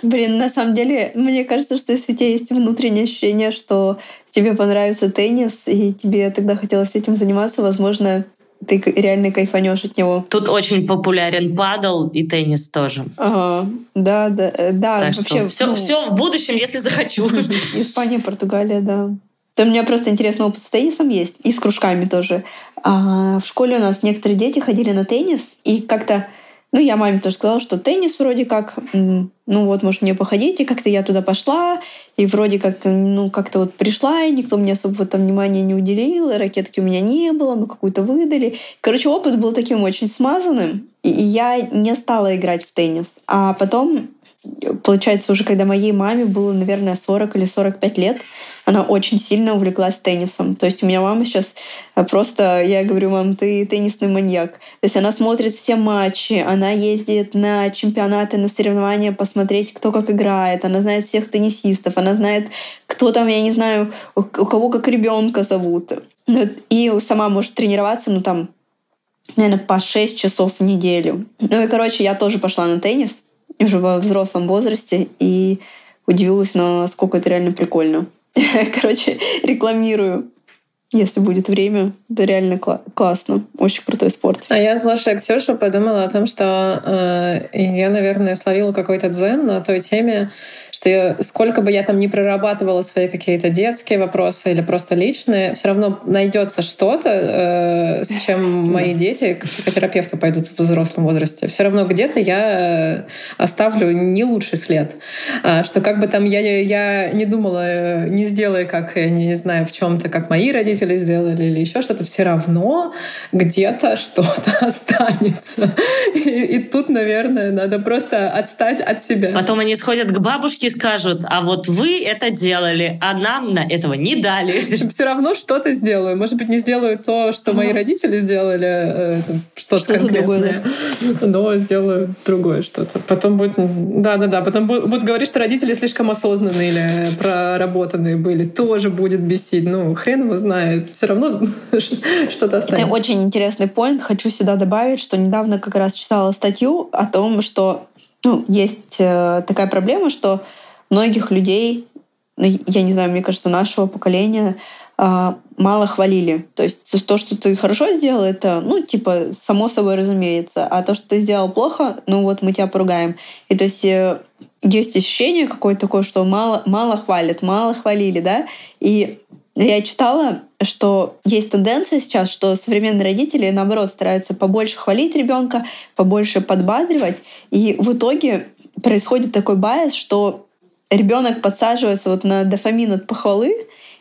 Блин, на самом деле, мне кажется, что если у тебя есть внутреннее ощущение, что тебе понравится теннис, и тебе тогда хотелось этим заниматься, возможно, ты реально кайфанешь от него.
Тут очень популярен падал и теннис тоже.
Ага, да, да, э, да.
Так вообще, что все, ну, все в будущем, если захочу.
Испания, Португалия, да. То у меня просто интересный опыт с теннисом есть, и с кружками тоже. А в школе у нас некоторые дети ходили на теннис, и как-то ну, я маме тоже сказала, что теннис вроде как, ну вот, может, мне походить, и как-то я туда пошла, и вроде как, ну, как-то вот пришла, и никто мне особо там внимания не уделил, и ракетки у меня не было, ну, какую-то выдали. Короче, опыт был таким очень смазанным, и я не стала играть в теннис. А потом получается, уже когда моей маме было, наверное, 40 или 45 лет, она очень сильно увлеклась теннисом. То есть у меня мама сейчас э, просто, я говорю, мам, ты теннисный маньяк. То есть она смотрит все матчи, она ездит на чемпионаты, на соревнования посмотреть, кто как играет, она знает всех теннисистов, она знает, кто там, я не знаю, у кого как ребенка зовут. Ну, и сама может тренироваться, ну там, наверное, по 6 часов в неделю. Ну и, короче, я тоже пошла на теннис уже во взрослом возрасте и удивилась, насколько это реально прикольно. Короче, рекламирую если будет время. Это реально кла- классно. Очень крутой спорт.
А я, слушая Ксюшу, подумала о том, что э, я, наверное, словила какой-то дзен на той теме, что сколько бы я там не прорабатывала свои какие-то детские вопросы или просто личные, все равно найдется что-то, э, с чем мои дети к психотерапевту пойдут в взрослом возрасте. Все равно где-то я оставлю не лучший след. А, что как бы там я, я не думала, не сделай, как, я не знаю, в чем-то, как мои родители сделали или еще что-то, все равно где-то что-то останется. И, и тут, наверное, надо просто отстать от себя.
Потом они сходят к бабушке скажут, а вот вы это делали, а нам на этого не дали.
Все равно что-то сделаю. Может быть, не сделаю то, что мои родители сделали, э, что-то что конкретное, да? но сделаю другое что-то. Потом будет... Да-да-да, потом будут говорить, что родители слишком осознанные или проработанные были. Тоже будет бесить. Ну, хрен его знает. Все равно что-то останется.
Это очень интересный поинт. Хочу сюда добавить, что недавно как раз читала статью о том, что ну, есть э, такая проблема, что многих людей, ну, я не знаю, мне кажется, нашего поколения а, мало хвалили. То есть то, что ты хорошо сделал, это, ну, типа, само собой разумеется. А то, что ты сделал плохо, ну вот мы тебя поругаем. И то есть э, есть ощущение какое-то такое, что мало, мало хвалят, мало хвалили, да? И я читала, что есть тенденция сейчас, что современные родители, наоборот, стараются побольше хвалить ребенка, побольше подбадривать. И в итоге происходит такой байс, что ребенок подсаживается вот на дофамин от похвалы,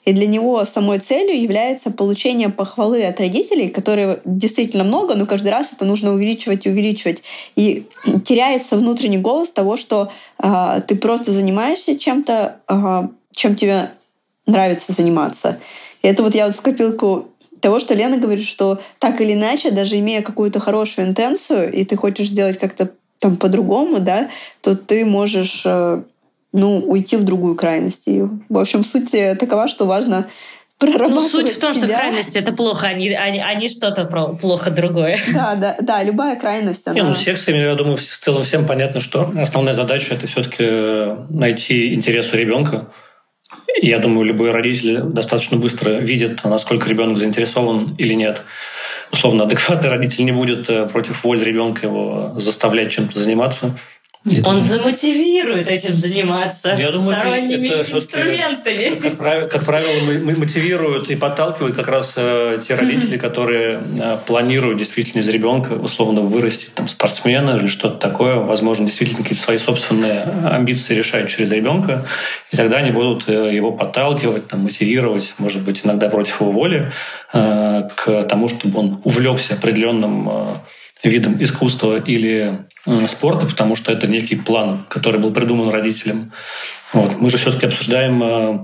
и для него самой целью является получение похвалы от родителей, которые действительно много, но каждый раз это нужно увеличивать и увеличивать. И теряется внутренний голос того, что э, ты просто занимаешься чем-то, э, чем тебе нравится заниматься. И это вот я вот в копилку того, что Лена говорит, что так или иначе, даже имея какую-то хорошую интенцию, и ты хочешь сделать как-то там по-другому, да, то ты можешь э, ну, уйти в другую крайность. И, в общем, суть такова, что важно прорабатывать Ну,
суть в том,
себя.
что крайности — это плохо, не, не, а не что-то плохо другое.
Да, да, да, любая крайность, она...
Не, ну, с секциями, я думаю, в целом всем понятно, что основная задача — это все-таки э, найти интерес у ребенка. Я думаю, любой родитель достаточно быстро видит, насколько ребенок заинтересован или нет. Условно, адекватный родитель не будет э, против воли ребенка его заставлять чем-то заниматься.
Он замотивирует этим заниматься Я думаю, сторонними это, это инструментами.
Как, правило, как правило, мотивируют и подталкивают как раз э, те родители, которые э, планируют действительно из ребенка условно вырастить там, спортсмена или что-то такое. Возможно, действительно какие-то свои собственные амбиции решают через ребенка. И тогда они будут э, его подталкивать, там, мотивировать, может быть, иногда против его воли, э, к тому, чтобы он увлекся определенным э, видом искусства или спорта, потому что это некий план, который был придуман родителям. Вот. Мы же все-таки обсуждаем э,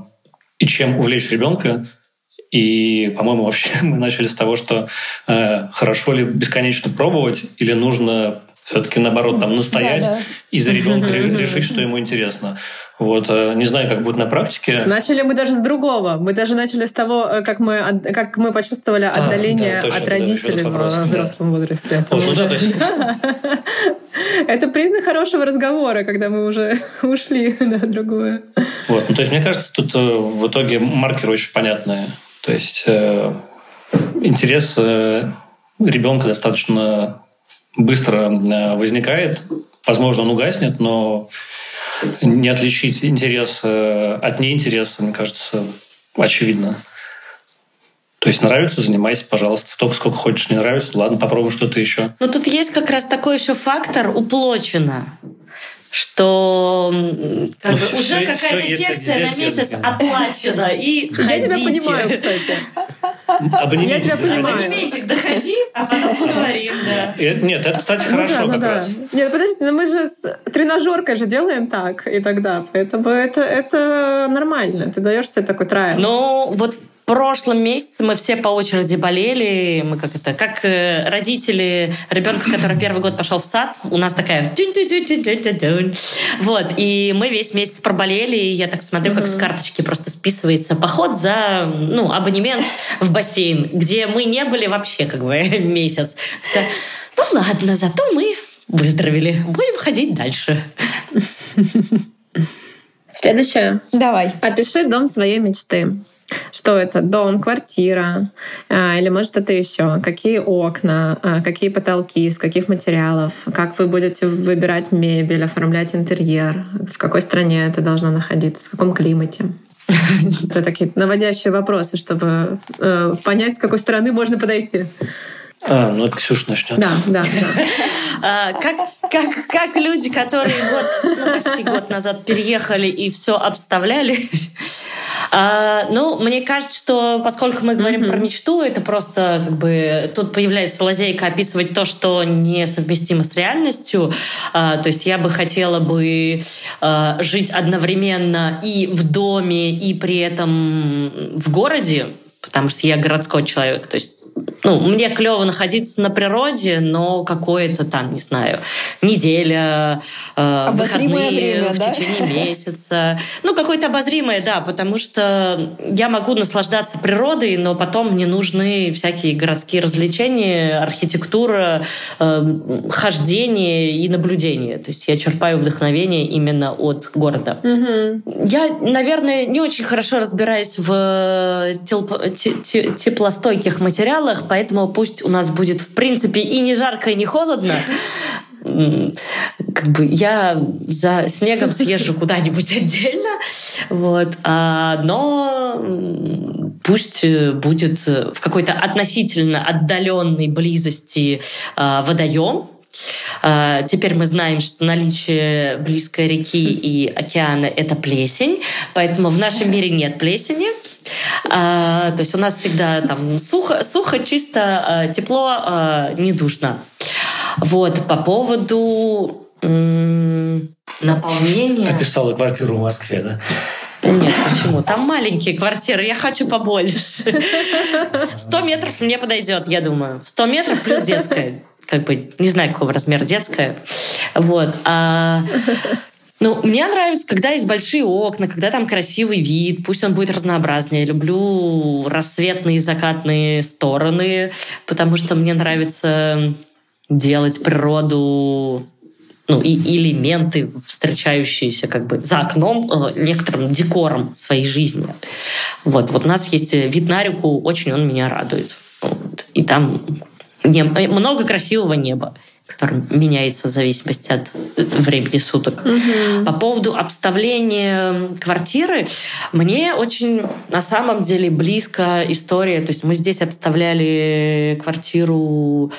и чем увлечь ребенка. И, по-моему, вообще мы начали с того, что э, хорошо ли бесконечно пробовать или нужно все-таки наоборот там настоять да, да. и за ребенка решить, что ему интересно. Вот, э, не знаю, как будет на практике.
Начали мы даже с другого. Мы даже начали с того, э, как мы, как мы почувствовали а, отдаление а, да, точно, от родителей да, в взрослом да. возрасте. Вот, ну, да, то есть... Это признак хорошего разговора, когда мы уже ушли на другое.
Вот, ну, то есть, мне кажется, тут э, в итоге маркеры очень понятные. То есть э, интерес э, ребенка достаточно быстро возникает. Возможно, он угаснет, но не отличить интерес э, от неинтереса, мне кажется, очевидно. То есть нравится, занимайся, пожалуйста, столько, сколько хочешь. Не нравится, ладно, попробуй что-то еще.
Но тут есть как раз такой еще фактор уплочено что как ну, бы, уже какая-то секция на месяц оплачена и ходите.
Я тебя понимаю, кстати.
Абонемент. Я тебя понимаю. Абонементик доходи, а потом поговорим, да.
Нет, это, кстати, ну хорошо ну, да, как да. раз.
Нет, подождите, но мы же с тренажеркой же делаем так и тогда, поэтому это, это нормально. Ты даешь себе такой трайл.
Ну, вот прошлом месяце мы все по очереди болели. Мы как это, как э, родители ребенка, который первый год пошел в сад, у нас такая вот, и мы весь месяц проболели, и я так смотрю, как с карточки просто списывается поход за, ну, абонемент в бассейн, где мы не были вообще как бы месяц. ну ладно, зато мы выздоровели. Будем ходить дальше.
Следующее.
Давай.
Опиши дом своей мечты. Что это? Дом, квартира а, или может это еще? Какие окна, а, какие потолки, из каких материалов? Как вы будете выбирать мебель, оформлять интерьер? В какой стране это должно находиться? В каком климате? Это такие наводящие вопросы, чтобы э, понять, с какой стороны можно подойти.
А, ну это Ксюша начнет.
Да, да, да.
А, как, как, как люди, которые год, ну, почти год назад переехали и все обставляли, а, ну, мне кажется, что поскольку мы говорим mm-hmm. про мечту, это просто как бы тут появляется лазейка описывать то, что несовместимо с реальностью. А, то есть я бы хотела бы а, жить одновременно и в доме, и при этом в городе, потому что я городской человек. То есть ну, мне клево находиться на природе, но какое-то там, не знаю, неделя, э, выходные время, в да? течение месяца. Ну, какое-то обозримое, да, потому что я могу наслаждаться природой, но потом мне нужны всякие городские развлечения, архитектура, э, хождение и наблюдение. То есть я черпаю вдохновение именно от города. Угу. Я, наверное, не очень хорошо разбираюсь в теплостойких материалах, поэтому пусть у нас будет, в принципе, и не жарко, и не холодно. Как бы я за снегом съезжу куда-нибудь отдельно, вот. А, но пусть будет в какой-то относительно отдаленной близости а, водоем, а, Теперь мы знаем, что наличие близкой реки и океана — это плесень, поэтому в нашем мире нет плесени. А, то есть у нас всегда там сухо, сухо чисто, а, тепло, а, не душно. Вот, по поводу наполнения...
Описала квартиру в Москве, да?
Нет, почему? Там маленькие квартиры, я хочу побольше. Сто метров мне подойдет, я думаю. Сто метров плюс детская. Как бы, не знаю, какого размера детская. Вот. А ну, мне нравится, когда есть большие окна, когда там красивый вид, пусть он будет разнообразный. Я люблю рассветные закатные стороны, потому что мне нравится делать природу ну, и элементы, встречающиеся как бы за окном, э, некоторым декором своей жизни. Вот, вот у нас есть вид на реку, очень он меня радует. Вот. И там не, много красивого неба который меняется в зависимости от времени суток. Угу. По поводу обставления квартиры, мне очень на самом деле близко история. То есть мы здесь обставляли квартиру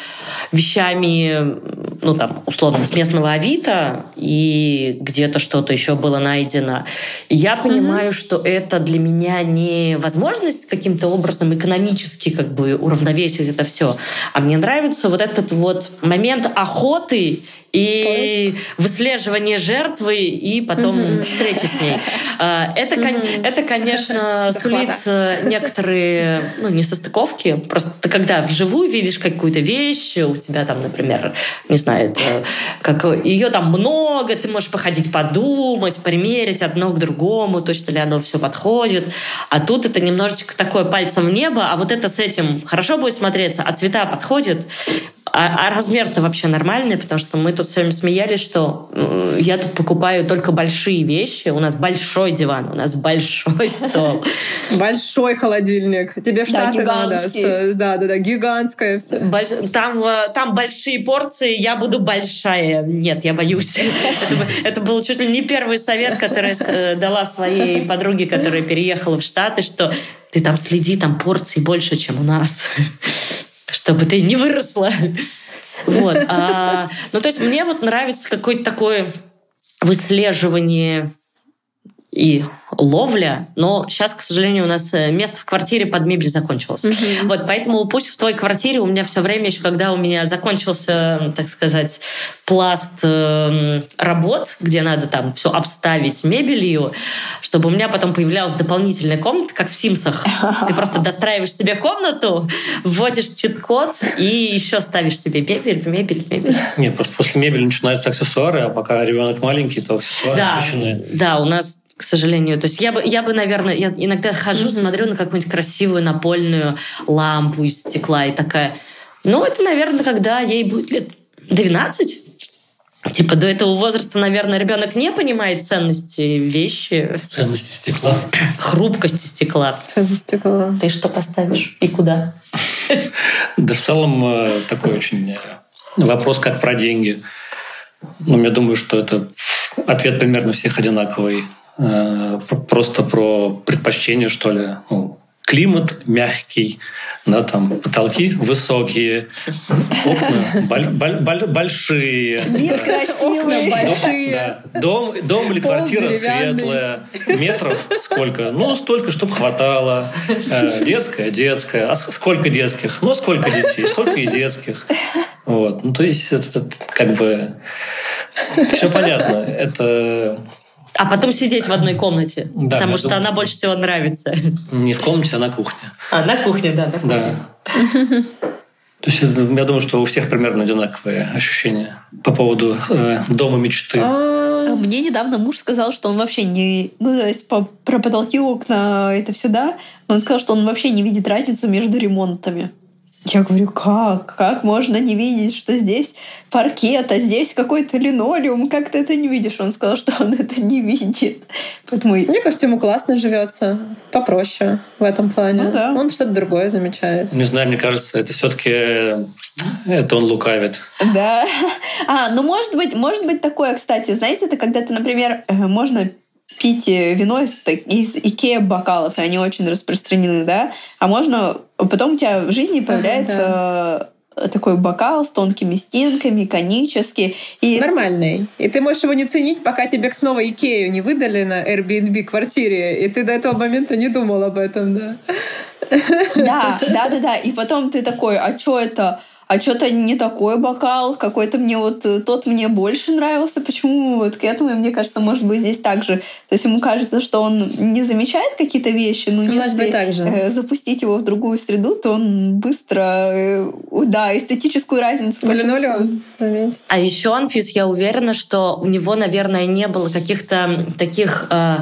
вещами, ну там, условно, с местного Авито, и где-то что-то еще было найдено. И я понимаю, угу. что это для меня не возможность каким-то образом экономически как бы уравновесить это все, а мне нравится вот этот вот момент охоты и Поиск. выслеживание жертвы и потом угу. встречи с ней. А, это, угу. это конечно, сулит э, некоторые ну, несостыковки. Просто ты когда вживую видишь какую-то вещь, у тебя там, например, не знаю, это, как ее там много, ты можешь походить подумать, примерить одно к другому, точно ли оно все подходит. А тут это немножечко такое пальцем в небо, а вот это с этим хорошо будет смотреться, а цвета подходят. А, а размер-то вообще нормальный, потому что мы тут все время смеялись, что э, я тут покупаю только большие вещи. У нас большой диван, у нас большой стол.
Большой холодильник. Тебе в Штаты надо. Да, да, да, гигантская.
Там, э, там большие порции, я буду большая. Нет, я боюсь. Это был чуть ли не первый совет, который я дала своей подруге, которая переехала в Штаты, что ты там следи, там порций больше, чем у нас чтобы ты не выросла. Вот. А, ну, то есть мне вот нравится какое-то такое выслеживание и ловля, но сейчас, к сожалению, у нас э, место в квартире под мебель закончилось. Угу. Вот, поэтому пусть в твоей квартире у меня все время еще, когда у меня закончился, так сказать, пласт э, работ, где надо там все обставить мебелью, чтобы у меня потом появлялась дополнительная комната, как в Симсах. Ты просто достраиваешь себе комнату, вводишь чит-код и еще ставишь себе мебель, мебель, мебель.
Нет, просто после мебели начинаются аксессуары, а пока ребенок маленький, то аксессуары
да, запрещены. Да, у нас к сожалению. То есть я бы, я бы, наверное, я иногда хожу, mm-hmm. смотрю на какую-нибудь красивую напольную лампу из стекла и такая, ну, это, наверное, когда ей будет лет 12. Типа до этого возраста, наверное, ребенок не понимает ценности вещи.
Ценности стекла.
Хрупкости стекла.
Ценности стекла.
Ты что поставишь и куда?
Да в целом э, такой очень э, вопрос, как про деньги. Ну, я думаю, что это ответ примерно всех одинаковый. Э, просто про предпочтение, что ли. Ну, климат мягкий, да, там потолки высокие, окна баль, баль, баль, большие.
Вид красивый.
большие. Да. Дом, дом или квартира светлая. Метров сколько? Ну, столько, чтобы хватало. Э, детская, детская. А сколько детских? Ну, сколько детей? Столько и детских. Вот. Ну, то есть, это как бы... Все понятно. Это
А потом сидеть в одной комнате,
Да,
потому что
думаю,
она больше всего нравится.
Не в комнате, а на кухне.
А, на кухне, да. на кухне.
Да. То есть я думаю, что у всех примерно одинаковые ощущения по поводу э, дома мечты.
А,
Мне недавно муж сказал, что он вообще не... Ну, то есть по- про потолки, окна, это все да, но он сказал, что он вообще не видит разницу между ремонтами. Я говорю, как? Как можно не видеть, что здесь паркет, а здесь какой-то линолеум? Как ты это не видишь? Он сказал, что он это не видит. Поэтому
Мне кажется, ему классно живется, попроще в этом плане.
Ну да.
Он что-то другое замечает.
Не знаю, мне кажется, это все-таки это он лукавит.
Да. А, ну может быть, может быть такое, кстати, знаете, это когда ты, например, э, можно пить э, вино из, из Икеа бокалов, и они очень распространены, да? А можно... Потом у тебя в жизни появляется э, такой бокал с тонкими стенками, конический. И
Нормальный. И ты можешь его не ценить, пока тебе снова Икею не выдали на Airbnb квартире, и ты до этого момента не думал об этом, да?
Да, да, да, да. И потом ты такой, а что это? А что-то не такой бокал, какой-то мне вот э, тот мне больше нравился. Почему вот к этому, и мне кажется, может быть здесь так же. То есть ему кажется, что он не замечает какие-то вещи, но
Может
если
быть, так же.
э, запустить его в другую среду, то он быстро, э, да, эстетическую разницу почувствует.
Заметьте.
А еще Анфис, я уверена, что у него, наверное, не было каких-то таких... э,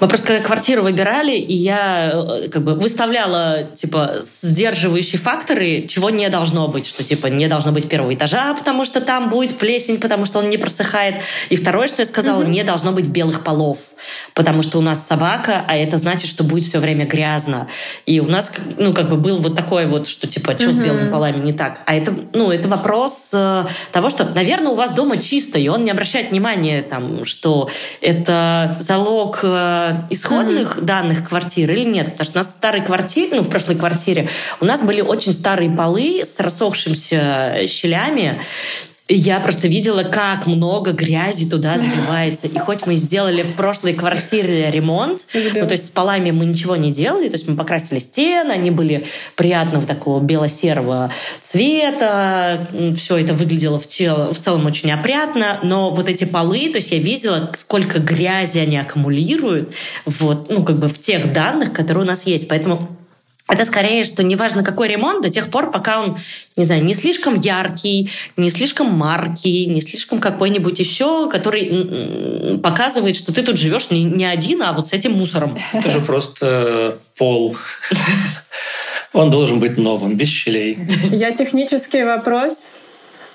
мы просто квартиру выбирали, и я э, как бы выставляла типа сдерживающие факторы, чего не должно быть, что типа не должно быть первого этажа, потому что там будет плесень, потому что он не просыхает. И второе, что я сказала, не должно быть белых полов, потому что у нас собака, а это значит, что будет все время грязно. И у нас ну как бы был вот такой вот, что типа что с белыми полами не так. А это ну это вопрос э, того, что, наверное, у вас дома чисто, и он не обращает внимания там, что это залог э, исходных данных квартиры или нет. Потому что у нас в старой квартире, ну, в прошлой квартире, у нас были очень старые полы с рассохшимся щелями. Я просто видела, как много грязи туда забивается. И хоть мы сделали в прошлой квартире ремонт, ну, то есть с полами мы ничего не делали, то есть мы покрасили стены, они были приятного такого бело-серого цвета, все это выглядело в, тел- в целом очень опрятно, но вот эти полы, то есть я видела, сколько грязи они аккумулируют, вот, ну, как бы в тех данных, которые у нас есть. Поэтому это скорее, что неважно какой ремонт, до тех пор, пока он, не знаю, не слишком яркий, не слишком маркий, не слишком какой-нибудь еще, который показывает, что ты тут живешь не, не один, а вот с этим мусором.
Это же просто пол. Он должен быть новым, без щелей.
Я технический вопрос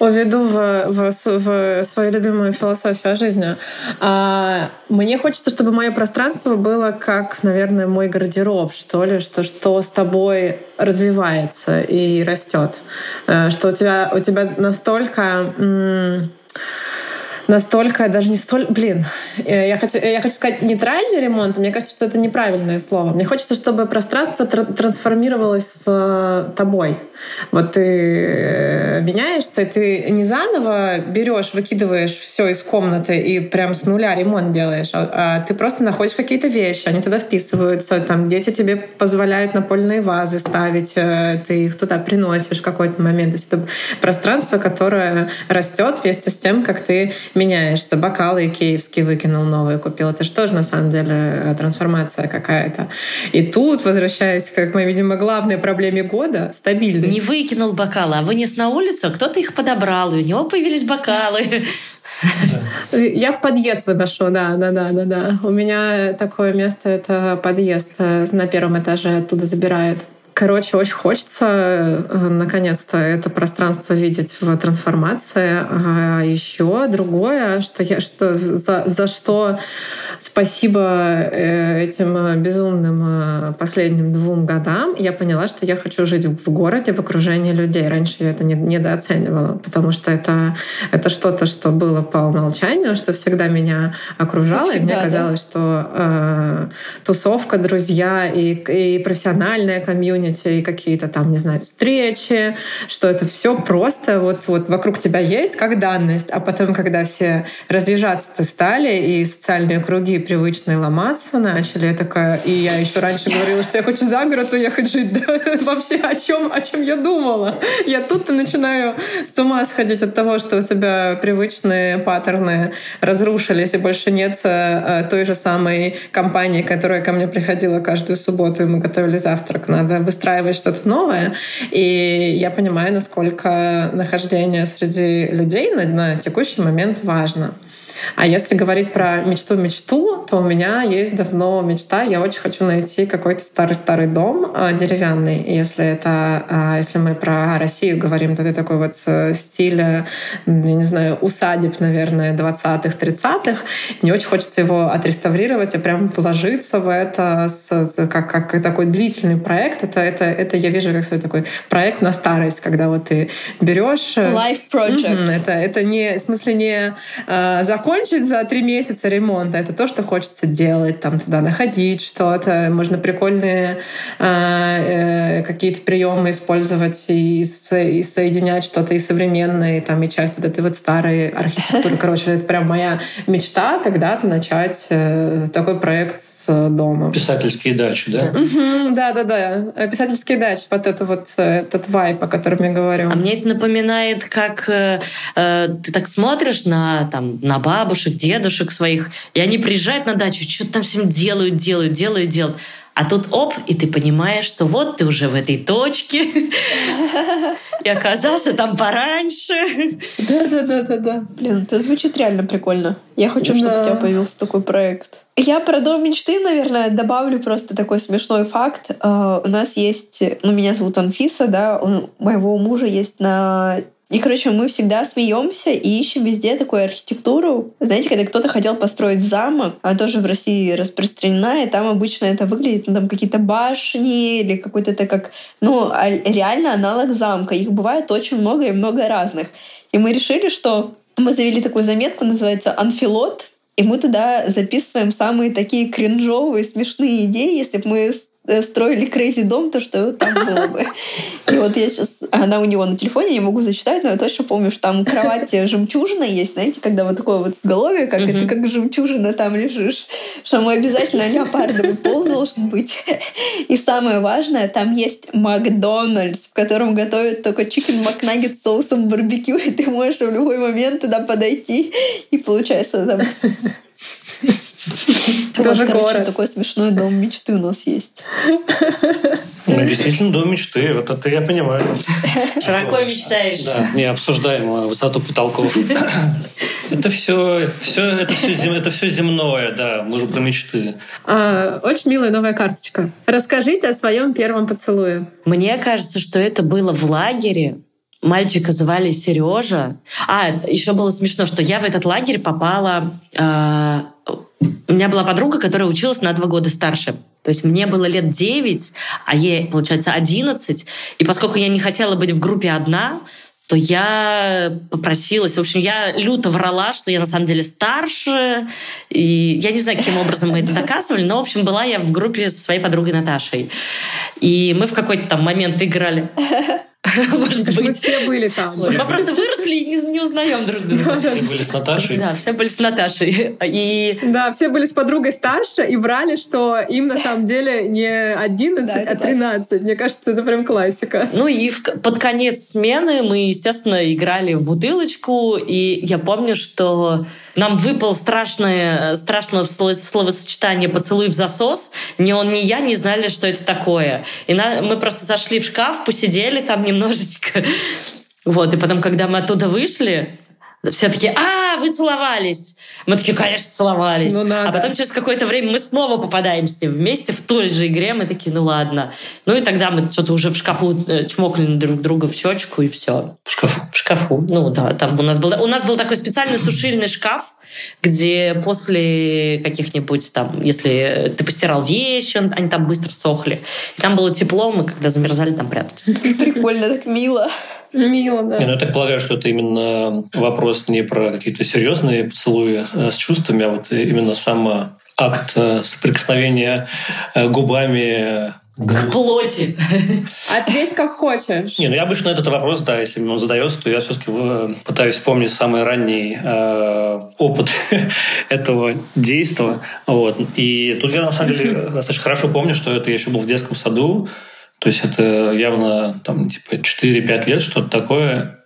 уведу в, в, в свою любимую философию о жизни. А, мне хочется, чтобы мое пространство было как, наверное, мой гардероб, что ли, что, что с тобой развивается и растет. Э, Что у тебя, у тебя настолько... м, настолько, даже не столь... Блин, э, я хочу, я хочу сказать нейтральный ремонт, мне кажется, что это неправильное слово. Мне хочется, чтобы пространство тр- трансформировалось с э, тобой. Вот ты э, меняешься, ты не заново берешь, выкидываешь все из комнаты и прям с нуля ремонт делаешь, а, а ты просто находишь какие-то вещи, они туда вписываются, там дети тебе позволяют напольные вазы ставить, э, ты их туда приносишь в какой-то момент. То есть это пространство, которое растет вместе с тем, как ты меняешься. Бокалы киевские выкинул новые, купил. Это же тоже на самом деле э, трансформация какая-то. И тут, возвращаясь к моей, видимо, главной проблеме года, стабильность.
Не выкинул бокалы, а вынес на улицу, кто-то их подобрал, и у него появились бокалы.
Я в подъезд выношу, да, да, да, да, да. У меня такое место, это подъезд э, на первом этаже, оттуда забирают. Короче, очень хочется э, наконец-то это пространство видеть в трансформации. А еще другое, что я что за, за что спасибо э, этим э, безумным последним двум годам, я поняла, что я хочу жить в городе в окружении людей. Раньше я это не- недооценивала, потому что это, это что-то, что было по умолчанию, что всегда меня окружало.
Как
и мне
всегда, да?
казалось, что э, тусовка, друзья и, и профессиональная комьюнити помните и какие-то там, не знаю, встречи, что это все просто вот, вот вокруг тебя есть как данность, а потом, когда все разъезжаться стали и социальные круги привычные ломаться начали, я такая, и я еще раньше говорила, что я хочу за город уехать жить, да, вообще о чем, о чем я думала? Я тут-то начинаю с ума сходить от того, что у тебя привычные паттерны разрушились, и больше нет э, той же самой компании, которая ко мне приходила каждую субботу, и мы готовили завтрак. Надо выстраивать что-то новое. И я понимаю, насколько нахождение среди людей на, на текущий момент важно. А если говорить про мечту-мечту, то у меня есть давно мечта. Я очень хочу найти какой-то старый-старый дом э, деревянный. Если это, э, если мы про Россию говорим, то это такой вот э, стиль, я не знаю, усадеб, наверное, 20-х, 30-х. Мне очень хочется его отреставрировать и прям вложиться в это с, как, как такой длительный проект. Это, это, это я вижу как свой такой проект на старость, когда вот ты берешь...
Life project.
Это, это не, в смысле, не э, закончить за три месяца ремонта. Это то, что хочется делать, там туда находить что-то. Можно прикольные э, э, какие-то приемы использовать и, со, и соединять что-то и современное, и, там, и часть вот этой вот старой архитектуры. Короче, это прям моя мечта когда-то начать э, такой проект с дома.
Писательские дачи, да?
Да-да-да. Писательские дачи. Вот это вот этот вайп, о котором я говорю.
А мне это напоминает, как э, э, ты так смотришь на, там, на бабушек, дедушек своих, и они приезжают на дачу, что-то там всем делают, делают, делают, делают. А тут оп, и ты понимаешь, что вот ты уже в этой точке, и оказался там пораньше.
Да-да-да-да-да. Блин, это звучит реально прикольно. Я хочу, чтобы у тебя появился такой проект. Я про дом мечты, наверное, добавлю просто такой смешной факт. Uh, у нас есть, ну, меня зовут Анфиса, да, у моего мужа есть на и, короче, мы всегда смеемся и ищем везде такую архитектуру. Знаете, когда кто-то хотел построить замок, она тоже в России распространена, и там обычно это выглядит, ну, там какие-то башни или какой-то это как, ну, а реально аналог замка. Их бывает очень много и много разных. И мы решили, что мы завели такую заметку, называется «Анфилот», и мы туда записываем самые такие кринжовые, смешные идеи. Если бы мы строили Crazy дом, то что там было бы. И вот я сейчас... Она у него на телефоне, не могу зачитать, но я точно помню, что там кровать жемчужина есть, знаете, когда вот такое вот сголовье, как это как жемчужина там лежишь, что мы обязательно леопардовый пол должен быть. И самое важное, там есть Макдональдс, в котором готовят только чикен макнаггет с соусом барбекю, и ты можешь в любой момент туда подойти, и получается там тоже вот, короче, такой смешной дом мечты у нас есть.
Ну, действительно, дом мечты. Вот это я понимаю.
Широко мечтаешь.
Да, не обсуждаем высоту потолков. Это все, все, это все, это все земное, да. Мы же про мечты.
А, очень милая новая карточка. Расскажите о своем первом поцелуе.
Мне кажется, что это было в лагере. Мальчика звали Сережа. А, еще было смешно, что я в этот лагерь попала э, у меня была подруга, которая училась на два года старше. То есть мне было лет 9, а ей, получается, 11. И поскольку я не хотела быть в группе одна, то я попросилась. В общем, я люто врала, что я на самом деле старше. И я не знаю, каким образом мы это доказывали, но, в общем, была я в группе со своей подругой Наташей. И мы в какой-то там момент играли
Может быть. Мы все были там.
Мы просто выросли и не, не узнаем друг друга.
Все были с Наташей.
Да, все были с Наташей. И...
Да, все были с подругой старше и врали, что им на самом деле не 11, да, а 13. Классика. Мне кажется, это прям классика.
Ну и в, под конец смены мы, естественно, играли в бутылочку. И я помню, что нам выпал страшное, страшное словосочетание «поцелуй в засос». Ни он, ни я не знали, что это такое. И на, мы просто зашли в шкаф, посидели там немножечко. Вот, и потом, когда мы оттуда вышли, все такие, а, вы целовались. Мы такие, конечно, целовались. Ну, надо. А потом через какое-то время мы снова попадаем с ним вместе в той же игре. Мы такие, ну ладно. Ну и тогда мы что-то уже в шкафу э, чмокали друг друга в щечку и все.
В шкафу?
В шкафу. Ну да, там у нас был, у нас был такой специальный сушильный шкаф, где после каких-нибудь там, если ты постирал вещи, они там быстро сохли. И там было тепло, мы когда замерзали, там прятались.
Прикольно, так мило.
Мило, да.
Не, ну, я так полагаю, что это именно вопрос не про какие-то серьезные поцелуи э, с чувствами, а вот именно сам акт э, соприкосновения э, губами
к плоти.
Ответь как хочешь.
Не, ну я обычно этот вопрос, да, если он задается, то я все-таки пытаюсь вспомнить самый ранний э, опыт этого действия. Вот. И тут я на самом деле достаточно хорошо помню, что это я еще был в детском саду. То есть это явно там типа 4-5 лет, что-то такое.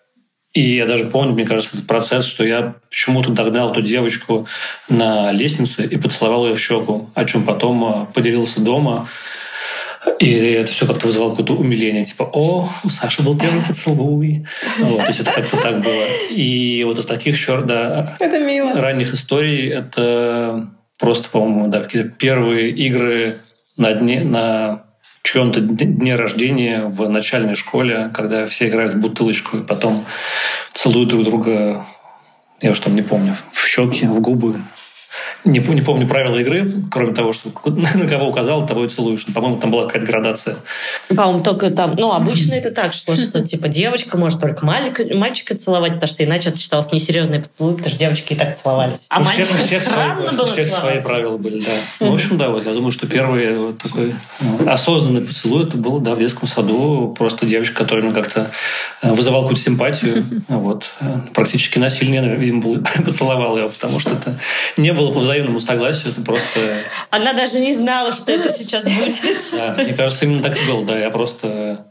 И я даже помню, мне кажется, этот процесс, что я почему-то догнал эту девочку на лестнице и поцеловал ее в щеку, о чем потом э, поделился дома. И это все как-то вызывало какое-то умиление, типа, о, у Саши был первый поцелуй. Вот, то есть это как-то так было. И вот из таких черт, да,
это мило.
ранних историй это просто, по-моему, да, какие-то первые игры на дне, на чьем-то дне рождения в начальной школе, когда все играют в бутылочку и потом целуют друг друга, я уж там не помню, в щеки, в губы, не, не помню правила игры, кроме того, что на кого указал, того и целуешь. По-моему, там была какая-то градация.
По-моему, только там... Ну, обычно это так, что, что типа девочка может только мальчика, мальчика целовать, потому что иначе это считалось несерьезный поцелуй, потому что девочки и так целовались. А мальчики всех,
странно свои, было всех свои правила были, да. Ну, в общем, да, вот я думаю, что первый вот такой ну, осознанный поцелуй это было, да, в детском саду. Просто девочка, которая ну, как-то э, вызывал какую-то симпатию. Вот. Э, практически насильно, видимо, поцеловал ее, потому что это не было по взаимному согласию, это просто...
Она даже не знала, что это сейчас будет.
Да, мне кажется, именно так и было, да. Я просто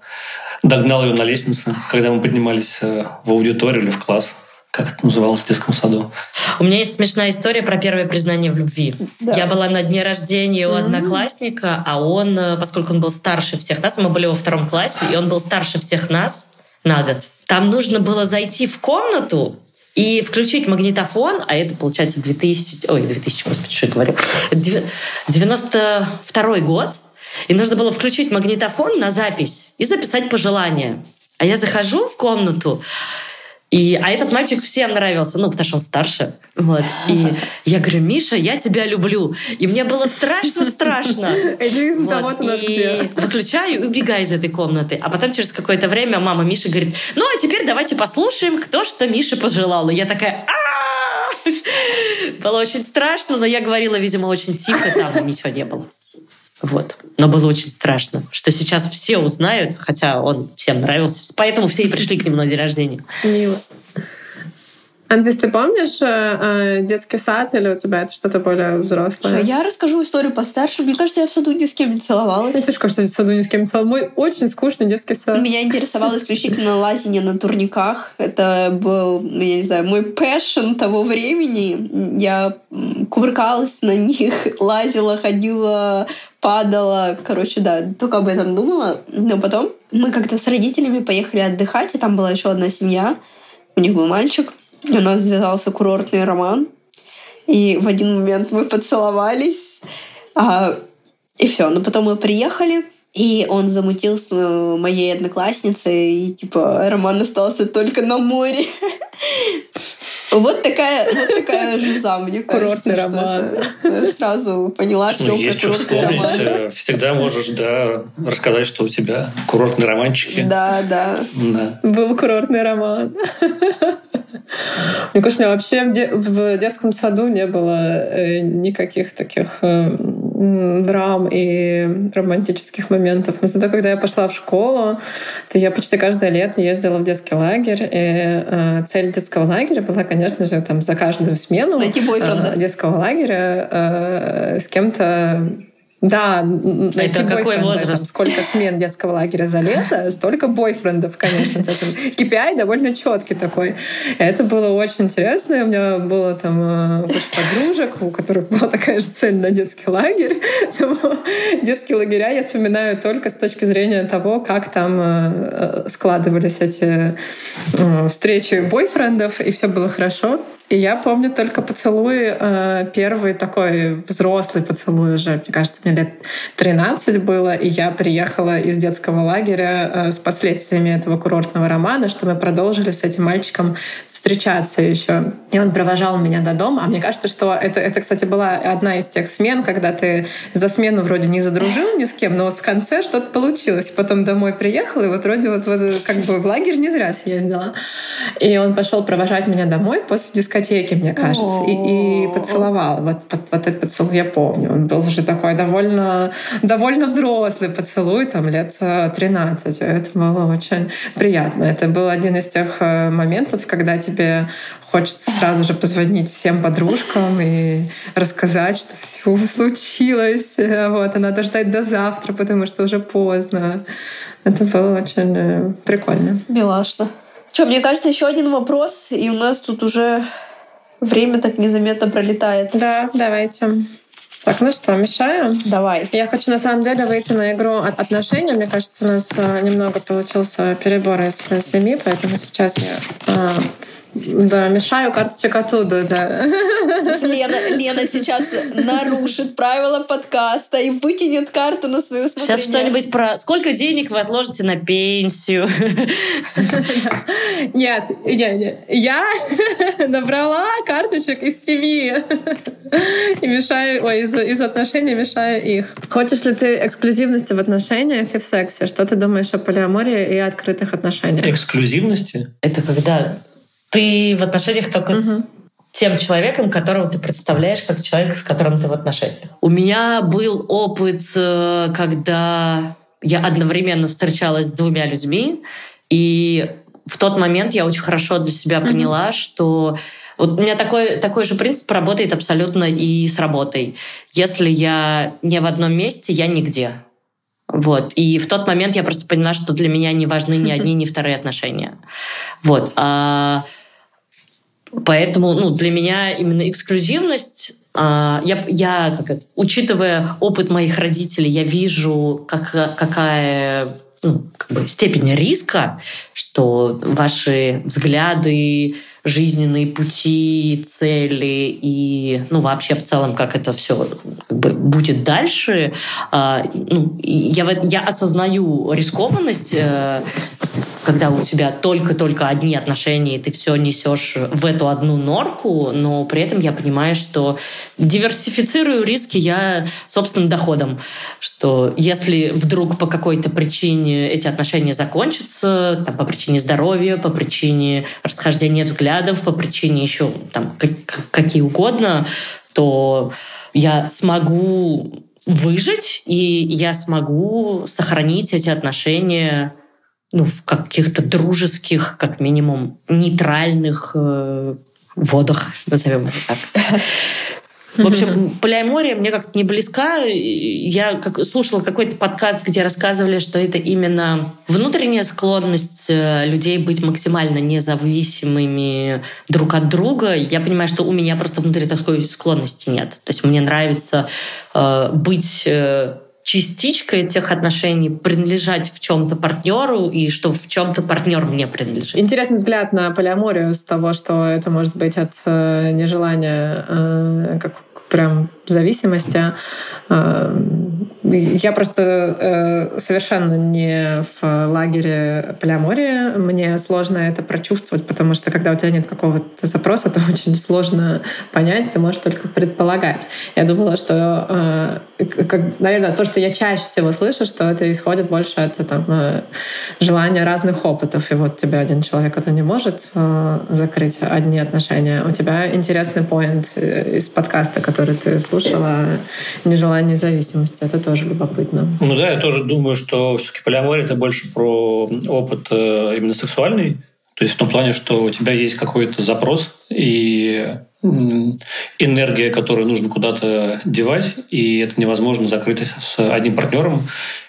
догнал ее на лестнице, когда мы поднимались э, в аудиторию или в класс как это называлось в детском саду.
У меня есть смешная история про первое признание в любви. Да. Я была на дне рождения у mm-hmm. одноклассника, а он, э, поскольку он был старше всех нас, мы были во втором классе, и он был старше всех нас на год. Там нужно было зайти в комнату и включить магнитофон, а это, получается, 2000... Ой, 2000, господи, что я говорю. 92 год. И нужно было включить магнитофон на запись и записать пожелания. А я захожу в комнату, и, а этот мальчик всем нравился, ну, потому что он старше. Вот. И я говорю, Миша, я тебя люблю. И мне было страшно-страшно.
Эйджизм вот. у нас где.
выключаю и убегаю из этой комнаты. А потом через какое-то время мама Миши говорит, ну, а теперь давайте послушаем, кто что Мише пожелал. И я такая, а Было очень страшно, но я говорила, видимо, очень тихо, там ничего не было. Вот. Но было очень страшно, что сейчас все узнают, хотя он всем нравился. Поэтому все и пришли к нему на день рождения.
Мило. Андрей, ты помнишь э, э, детский сад или у тебя это что-то более взрослое?
Я расскажу историю постарше. Мне кажется, я в саду ни с кем не целовалась.
Я тоже кажется, в саду ни с кем не целовалась. Мой очень скучный детский сад.
Меня интересовало исключительно лазение на турниках. Это был, ну, я не знаю, мой passion того времени. Я кувыркалась на них, лазила, ходила падала. Короче, да, только об этом думала. Но потом мы как-то с родителями поехали отдыхать, и там была еще одна семья. У них был мальчик. У нас связался курортный роман. И в один момент мы поцеловались. А, и все. Но потом мы приехали, и он замутил с моей одноклассницей, и типа роман остался только на море. Вот такая, вот такая жиза, мне
Курортный роман.
Сразу поняла все
про курортный роман. Э, всегда можешь, да, рассказать, что у тебя курортные романчики.
Да, да.
да.
Был курортный роман. Мне кажется, у меня вообще в, де- в детском саду не было э, никаких таких э, драм и романтических моментов. Но зато, когда я пошла в школу, то я почти каждое лето ездила в детский лагерь. И э, цель детского лагеря была, конечно же, там за каждую смену
Найти
э, детского лагеря э, с кем-то да,
это какой возраст?
сколько смен детского лагеря за лето, столько бойфрендов, конечно. KPI довольно четкий такой. Это было очень интересно. У меня было там куча э, подружек, у которых была такая же цель на детский лагерь. Детские лагеря я вспоминаю только с точки зрения того, как там э, складывались эти э, встречи бойфрендов, и все было хорошо. И я помню только поцелуй, э, первый такой взрослый поцелуй уже, мне кажется, мне лет 13 было, и я приехала из детского лагеря э, с последствиями этого курортного романа, что мы продолжили с этим мальчиком встречаться еще. И он провожал меня до дома. А мне кажется, что это, это, кстати, была одна из тех смен, когда ты за смену вроде не задружил ни с кем, но в конце что-то получилось. Потом домой приехал, и вот вроде вот, вот как бы в лагерь не зря съездила. И он пошел провожать меня домой после дискотеки дискотеке, мне кажется, и, и поцеловал. Вот, вот, вот этот поцелуй я помню. Он был уже такой довольно, довольно взрослый поцелуй, там лет 13. Это было очень приятно. Это был один из тех э, моментов, когда тебе хочется сразу же позвонить всем подружкам и рассказать, что все случилось. Вот, а надо ждать до завтра, потому что уже поздно. Это было очень э, прикольно.
Милашно. Что, мне кажется, еще один вопрос, и у нас тут уже время так незаметно пролетает.
Да, давайте. Так, ну что, мешаю?
Давай.
Я хочу на самом деле выйти на игру от отношений. Мне кажется, у нас э, немного получился перебор из семи, поэтому сейчас я э, да, мешаю карточек оттуда, да.
Лена, Лена сейчас нарушит правила подкаста и вытянет карту на свою
усмотрение. Сейчас что-нибудь про... Сколько денег вы отложите на пенсию?
Нет, нет, нет. Я набрала карточек из семьи и мешаю... Ой, из, из отношений мешаю их. Хочешь ли ты эксклюзивности в отношениях и в сексе? Что ты думаешь о полиамории и открытых отношениях?
Эксклюзивности?
Это когда ты в отношениях только угу. с тем человеком, которого ты представляешь как человек, с которым ты в отношениях. У меня был опыт, э, когда я одновременно встречалась с двумя людьми, и в тот момент я очень хорошо для себя поняла, mm что вот у меня такой, такой же принцип работает абсолютно и с работой. Если я не в одном месте, я нигде. Вот. И в тот момент я просто поняла, что для меня не важны ни одни, ни вторые отношения. Вот. А Поэтому ну, для меня именно эксклюзивность а, я, я как это, учитывая опыт моих родителей, я вижу, как, какая ну, как бы степень риска, что ваши взгляды, жизненные пути, цели и, ну, вообще в целом, как это все как бы, будет дальше. А, ну, я, я осознаю рискованность, э, когда у тебя только-только одни отношения, и ты все несешь в эту одну норку, но при этом я понимаю, что диверсифицирую риски я собственным доходом, что если вдруг по какой-то причине эти отношения закончатся, там, по причине здоровья, по причине расхождения взглядов, по причине еще там как, какие угодно, то я смогу выжить, и я смогу сохранить эти отношения ну, в каких-то дружеских, как минимум, нейтральных э, водах, назовем это так. В общем, полиамория мне как-то не близка. Я как, слушала какой-то подкаст, где рассказывали, что это именно внутренняя склонность э, людей быть максимально независимыми друг от друга. Я понимаю, что у меня просто внутри такой склонности нет. То есть мне нравится э, быть э, частичкой этих отношений, принадлежать в чем-то партнеру и что в чем-то партнер мне принадлежит.
Интересный взгляд на полиаморию с того, что это может быть от э, нежелания э, как прям зависимости. Э, я просто э, совершенно не в лагере полиамории. Мне сложно это прочувствовать, потому что когда у тебя нет какого-то запроса, то очень сложно понять, ты можешь только предполагать. Я думала, что, э, наверное, то, что я чаще всего слышу, что это исходит больше от там, желания разных опытов. И вот тебя один человек это не может закрыть одни отношения. У тебя интересный поинт из подкаста, который ты слушала, нежелание зависимости. Это тоже любопытно.
Ну да, я тоже думаю, что все-таки полиамория это больше про опыт э, именно сексуальный. То есть в том плане, что у тебя есть какой-то запрос и энергия, которую нужно куда-то девать, и это невозможно закрыть с одним партнером,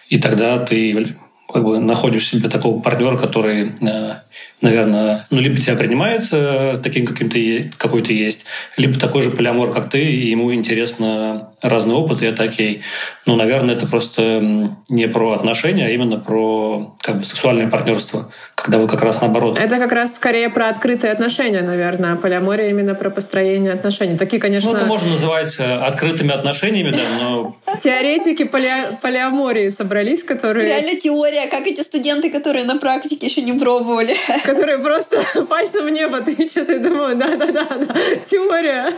и тогда ты как бы находишь себе такого партнера, который э, наверное, ну, либо тебя принимает э, таким, каким ты какой ты есть, либо такой же полиамор, как ты, и ему интересно разный опыт, и это окей. Ну, наверное, это просто не про отношения, а именно про как бы сексуальное партнерство, когда вы как раз наоборот.
Это как раз скорее про открытые отношения, наверное, а полиамория именно про построение отношений. Такие, конечно...
Ну, это можно называть э, открытыми отношениями, да, но...
Теоретики поли... полиамории собрались, которые...
Реально теория, как эти студенты, которые на практике еще не пробовали
которые просто пальцем в небо тычут и думаю, да-да-да, теория.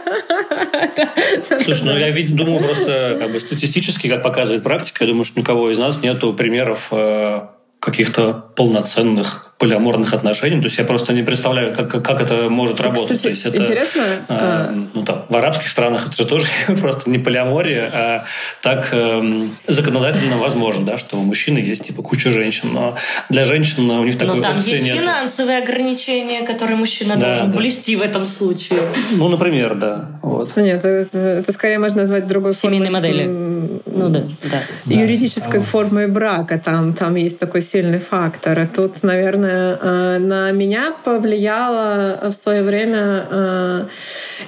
Слушай, ну я думаю, просто как бы статистически, как показывает практика, я думаю, что никого из нас нету примеров э, каких-то полноценных полиаморных отношений. То есть я просто не представляю, как, как это может работать.
Кстати,
То есть это,
интересно.
Э, ну, там, в арабских странах это же тоже просто не полиамория, а так э, законодательно возможно, да, что у мужчины есть типа куча женщин, но для женщин у них такой
Но там
опции
есть
нет.
финансовые ограничения, которые мужчина
Да,
должен
да.
блюсти в этом случае.
Ну, например, да. Вот.
Нет, это, это скорее можно назвать другой
Семейной
формой,
модели. Ну да, да.
Да.
юридической
А.
формой брака. Там, там есть такой сильный фактор. А тут, наверное, э, на меня повлияла в свое время э,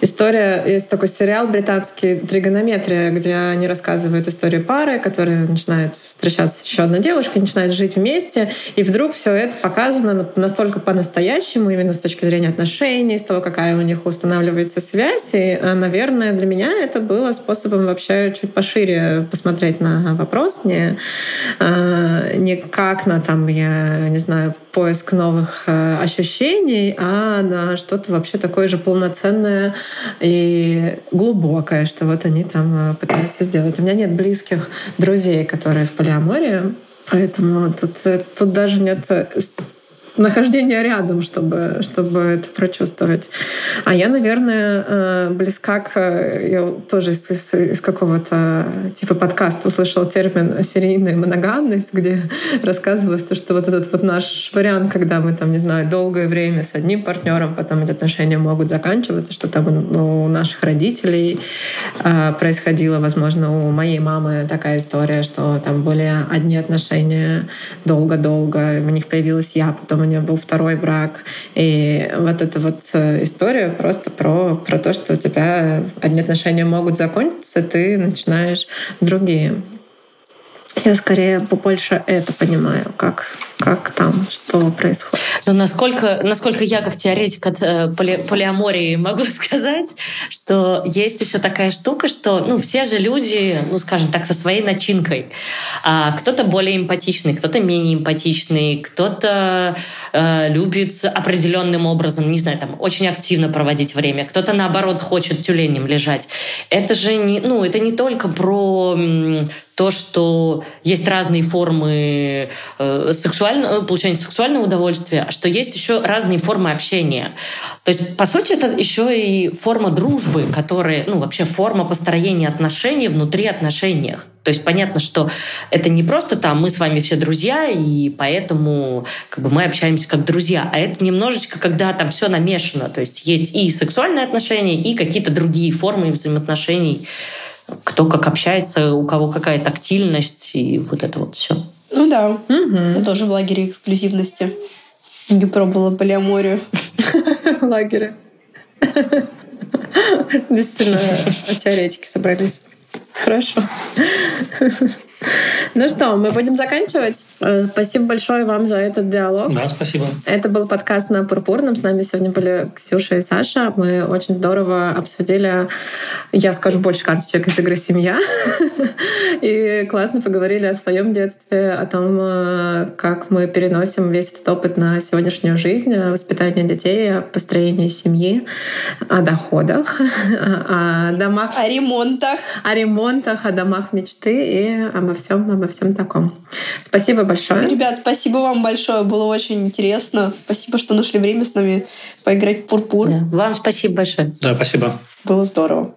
история. Есть такой сериал британский «Тригонометрия», где они рассказывают историю пары, которая начинает встречаться еще одной девушкой, начинает жить вместе, и вдруг все это показано настолько по-настоящему, именно с точки зрения отношений, с того, какая у них устанавливается связь. И, э, наверное, для меня это было способом вообще чуть пошире посмотреть на вопрос, не, э, не как на там, я не знаю, поиск новых э, ощущений, а на что-то вообще такое же полноценное и глубокое, что вот они там э, пытаются сделать. У меня нет близких друзей, которые в полиамории, поэтому тут, э, тут даже нет э, нахождения рядом, чтобы, чтобы это прочувствовать. А я, наверное, э, близка к... э, Я тоже из, из- из какого-то типа подкаста услышала термин «серийная моногамность», где рассказывалось то, что вот этот вот наш вариант, когда мы там, не знаю, долгое время с одним партнером, потом эти отношения могут заканчиваться, что там у наших родителей э, происходило, возможно, у моей мамы такая история, что там были одни отношения долго-долго, у них появилась я, потом у нее был второй брак. И вот эта вот э, история просто про, про то, что у тебя одни отношения могут закончиться, ты начинаешь другие. Я скорее побольше это понимаю, как, как там, что происходит.
Но насколько, насколько я, как теоретик от э, поли- полиамории, могу сказать, что есть еще такая штука, что ну, все же люди, ну, скажем так, со своей начинкой. А кто-то более эмпатичный, кто-то менее эмпатичный, кто-то э, любит определенным образом, не знаю, там, очень активно проводить время, кто-то, наоборот, хочет тюленем лежать. Это же не, ну, это не только про то, что есть разные формы э, сексуального, получения сексуального удовольствия, а что есть еще разные формы общения. То есть, по сути, это еще и форма дружбы, которая, ну, вообще форма построения отношений внутри отношений. То есть понятно, что это не просто там мы с вами все друзья, и поэтому как бы, мы общаемся как друзья, а это немножечко, когда там все намешано. То есть есть и сексуальные отношения, и какие-то другие формы взаимоотношений кто как общается, у кого какая тактильность и вот это вот все.
Ну да,
Мгм.
я тоже в лагере эксклюзивности. Не пробовала полиаморию.
в лагере. Действительно, теоретики собрались. Хорошо. Ну что, мы будем заканчивать. Э, Спасибо большое вам за этот диалог.
Да, спасибо.
Это был подкаст на Пурпурном. С нами сегодня были Ксюша и Саша. Мы очень здорово обсудили, я скажу больше карточек из игры «Семья». И классно поговорили о своем детстве, о том, э, как мы переносим весь этот опыт на сегодняшнюю жизнь, о воспитании детей, о построении семьи, о доходах, о домах,
О ремонтах.
о ремонтах, о домах мечты и обо всем, обо всем таком. Спасибо большое.
Ребят, спасибо вам большое, было очень интересно. Спасибо, что нашли время с нами поиграть в пурпур.
Да. Вам спасибо большое.
Да, спасибо.
Было здорово.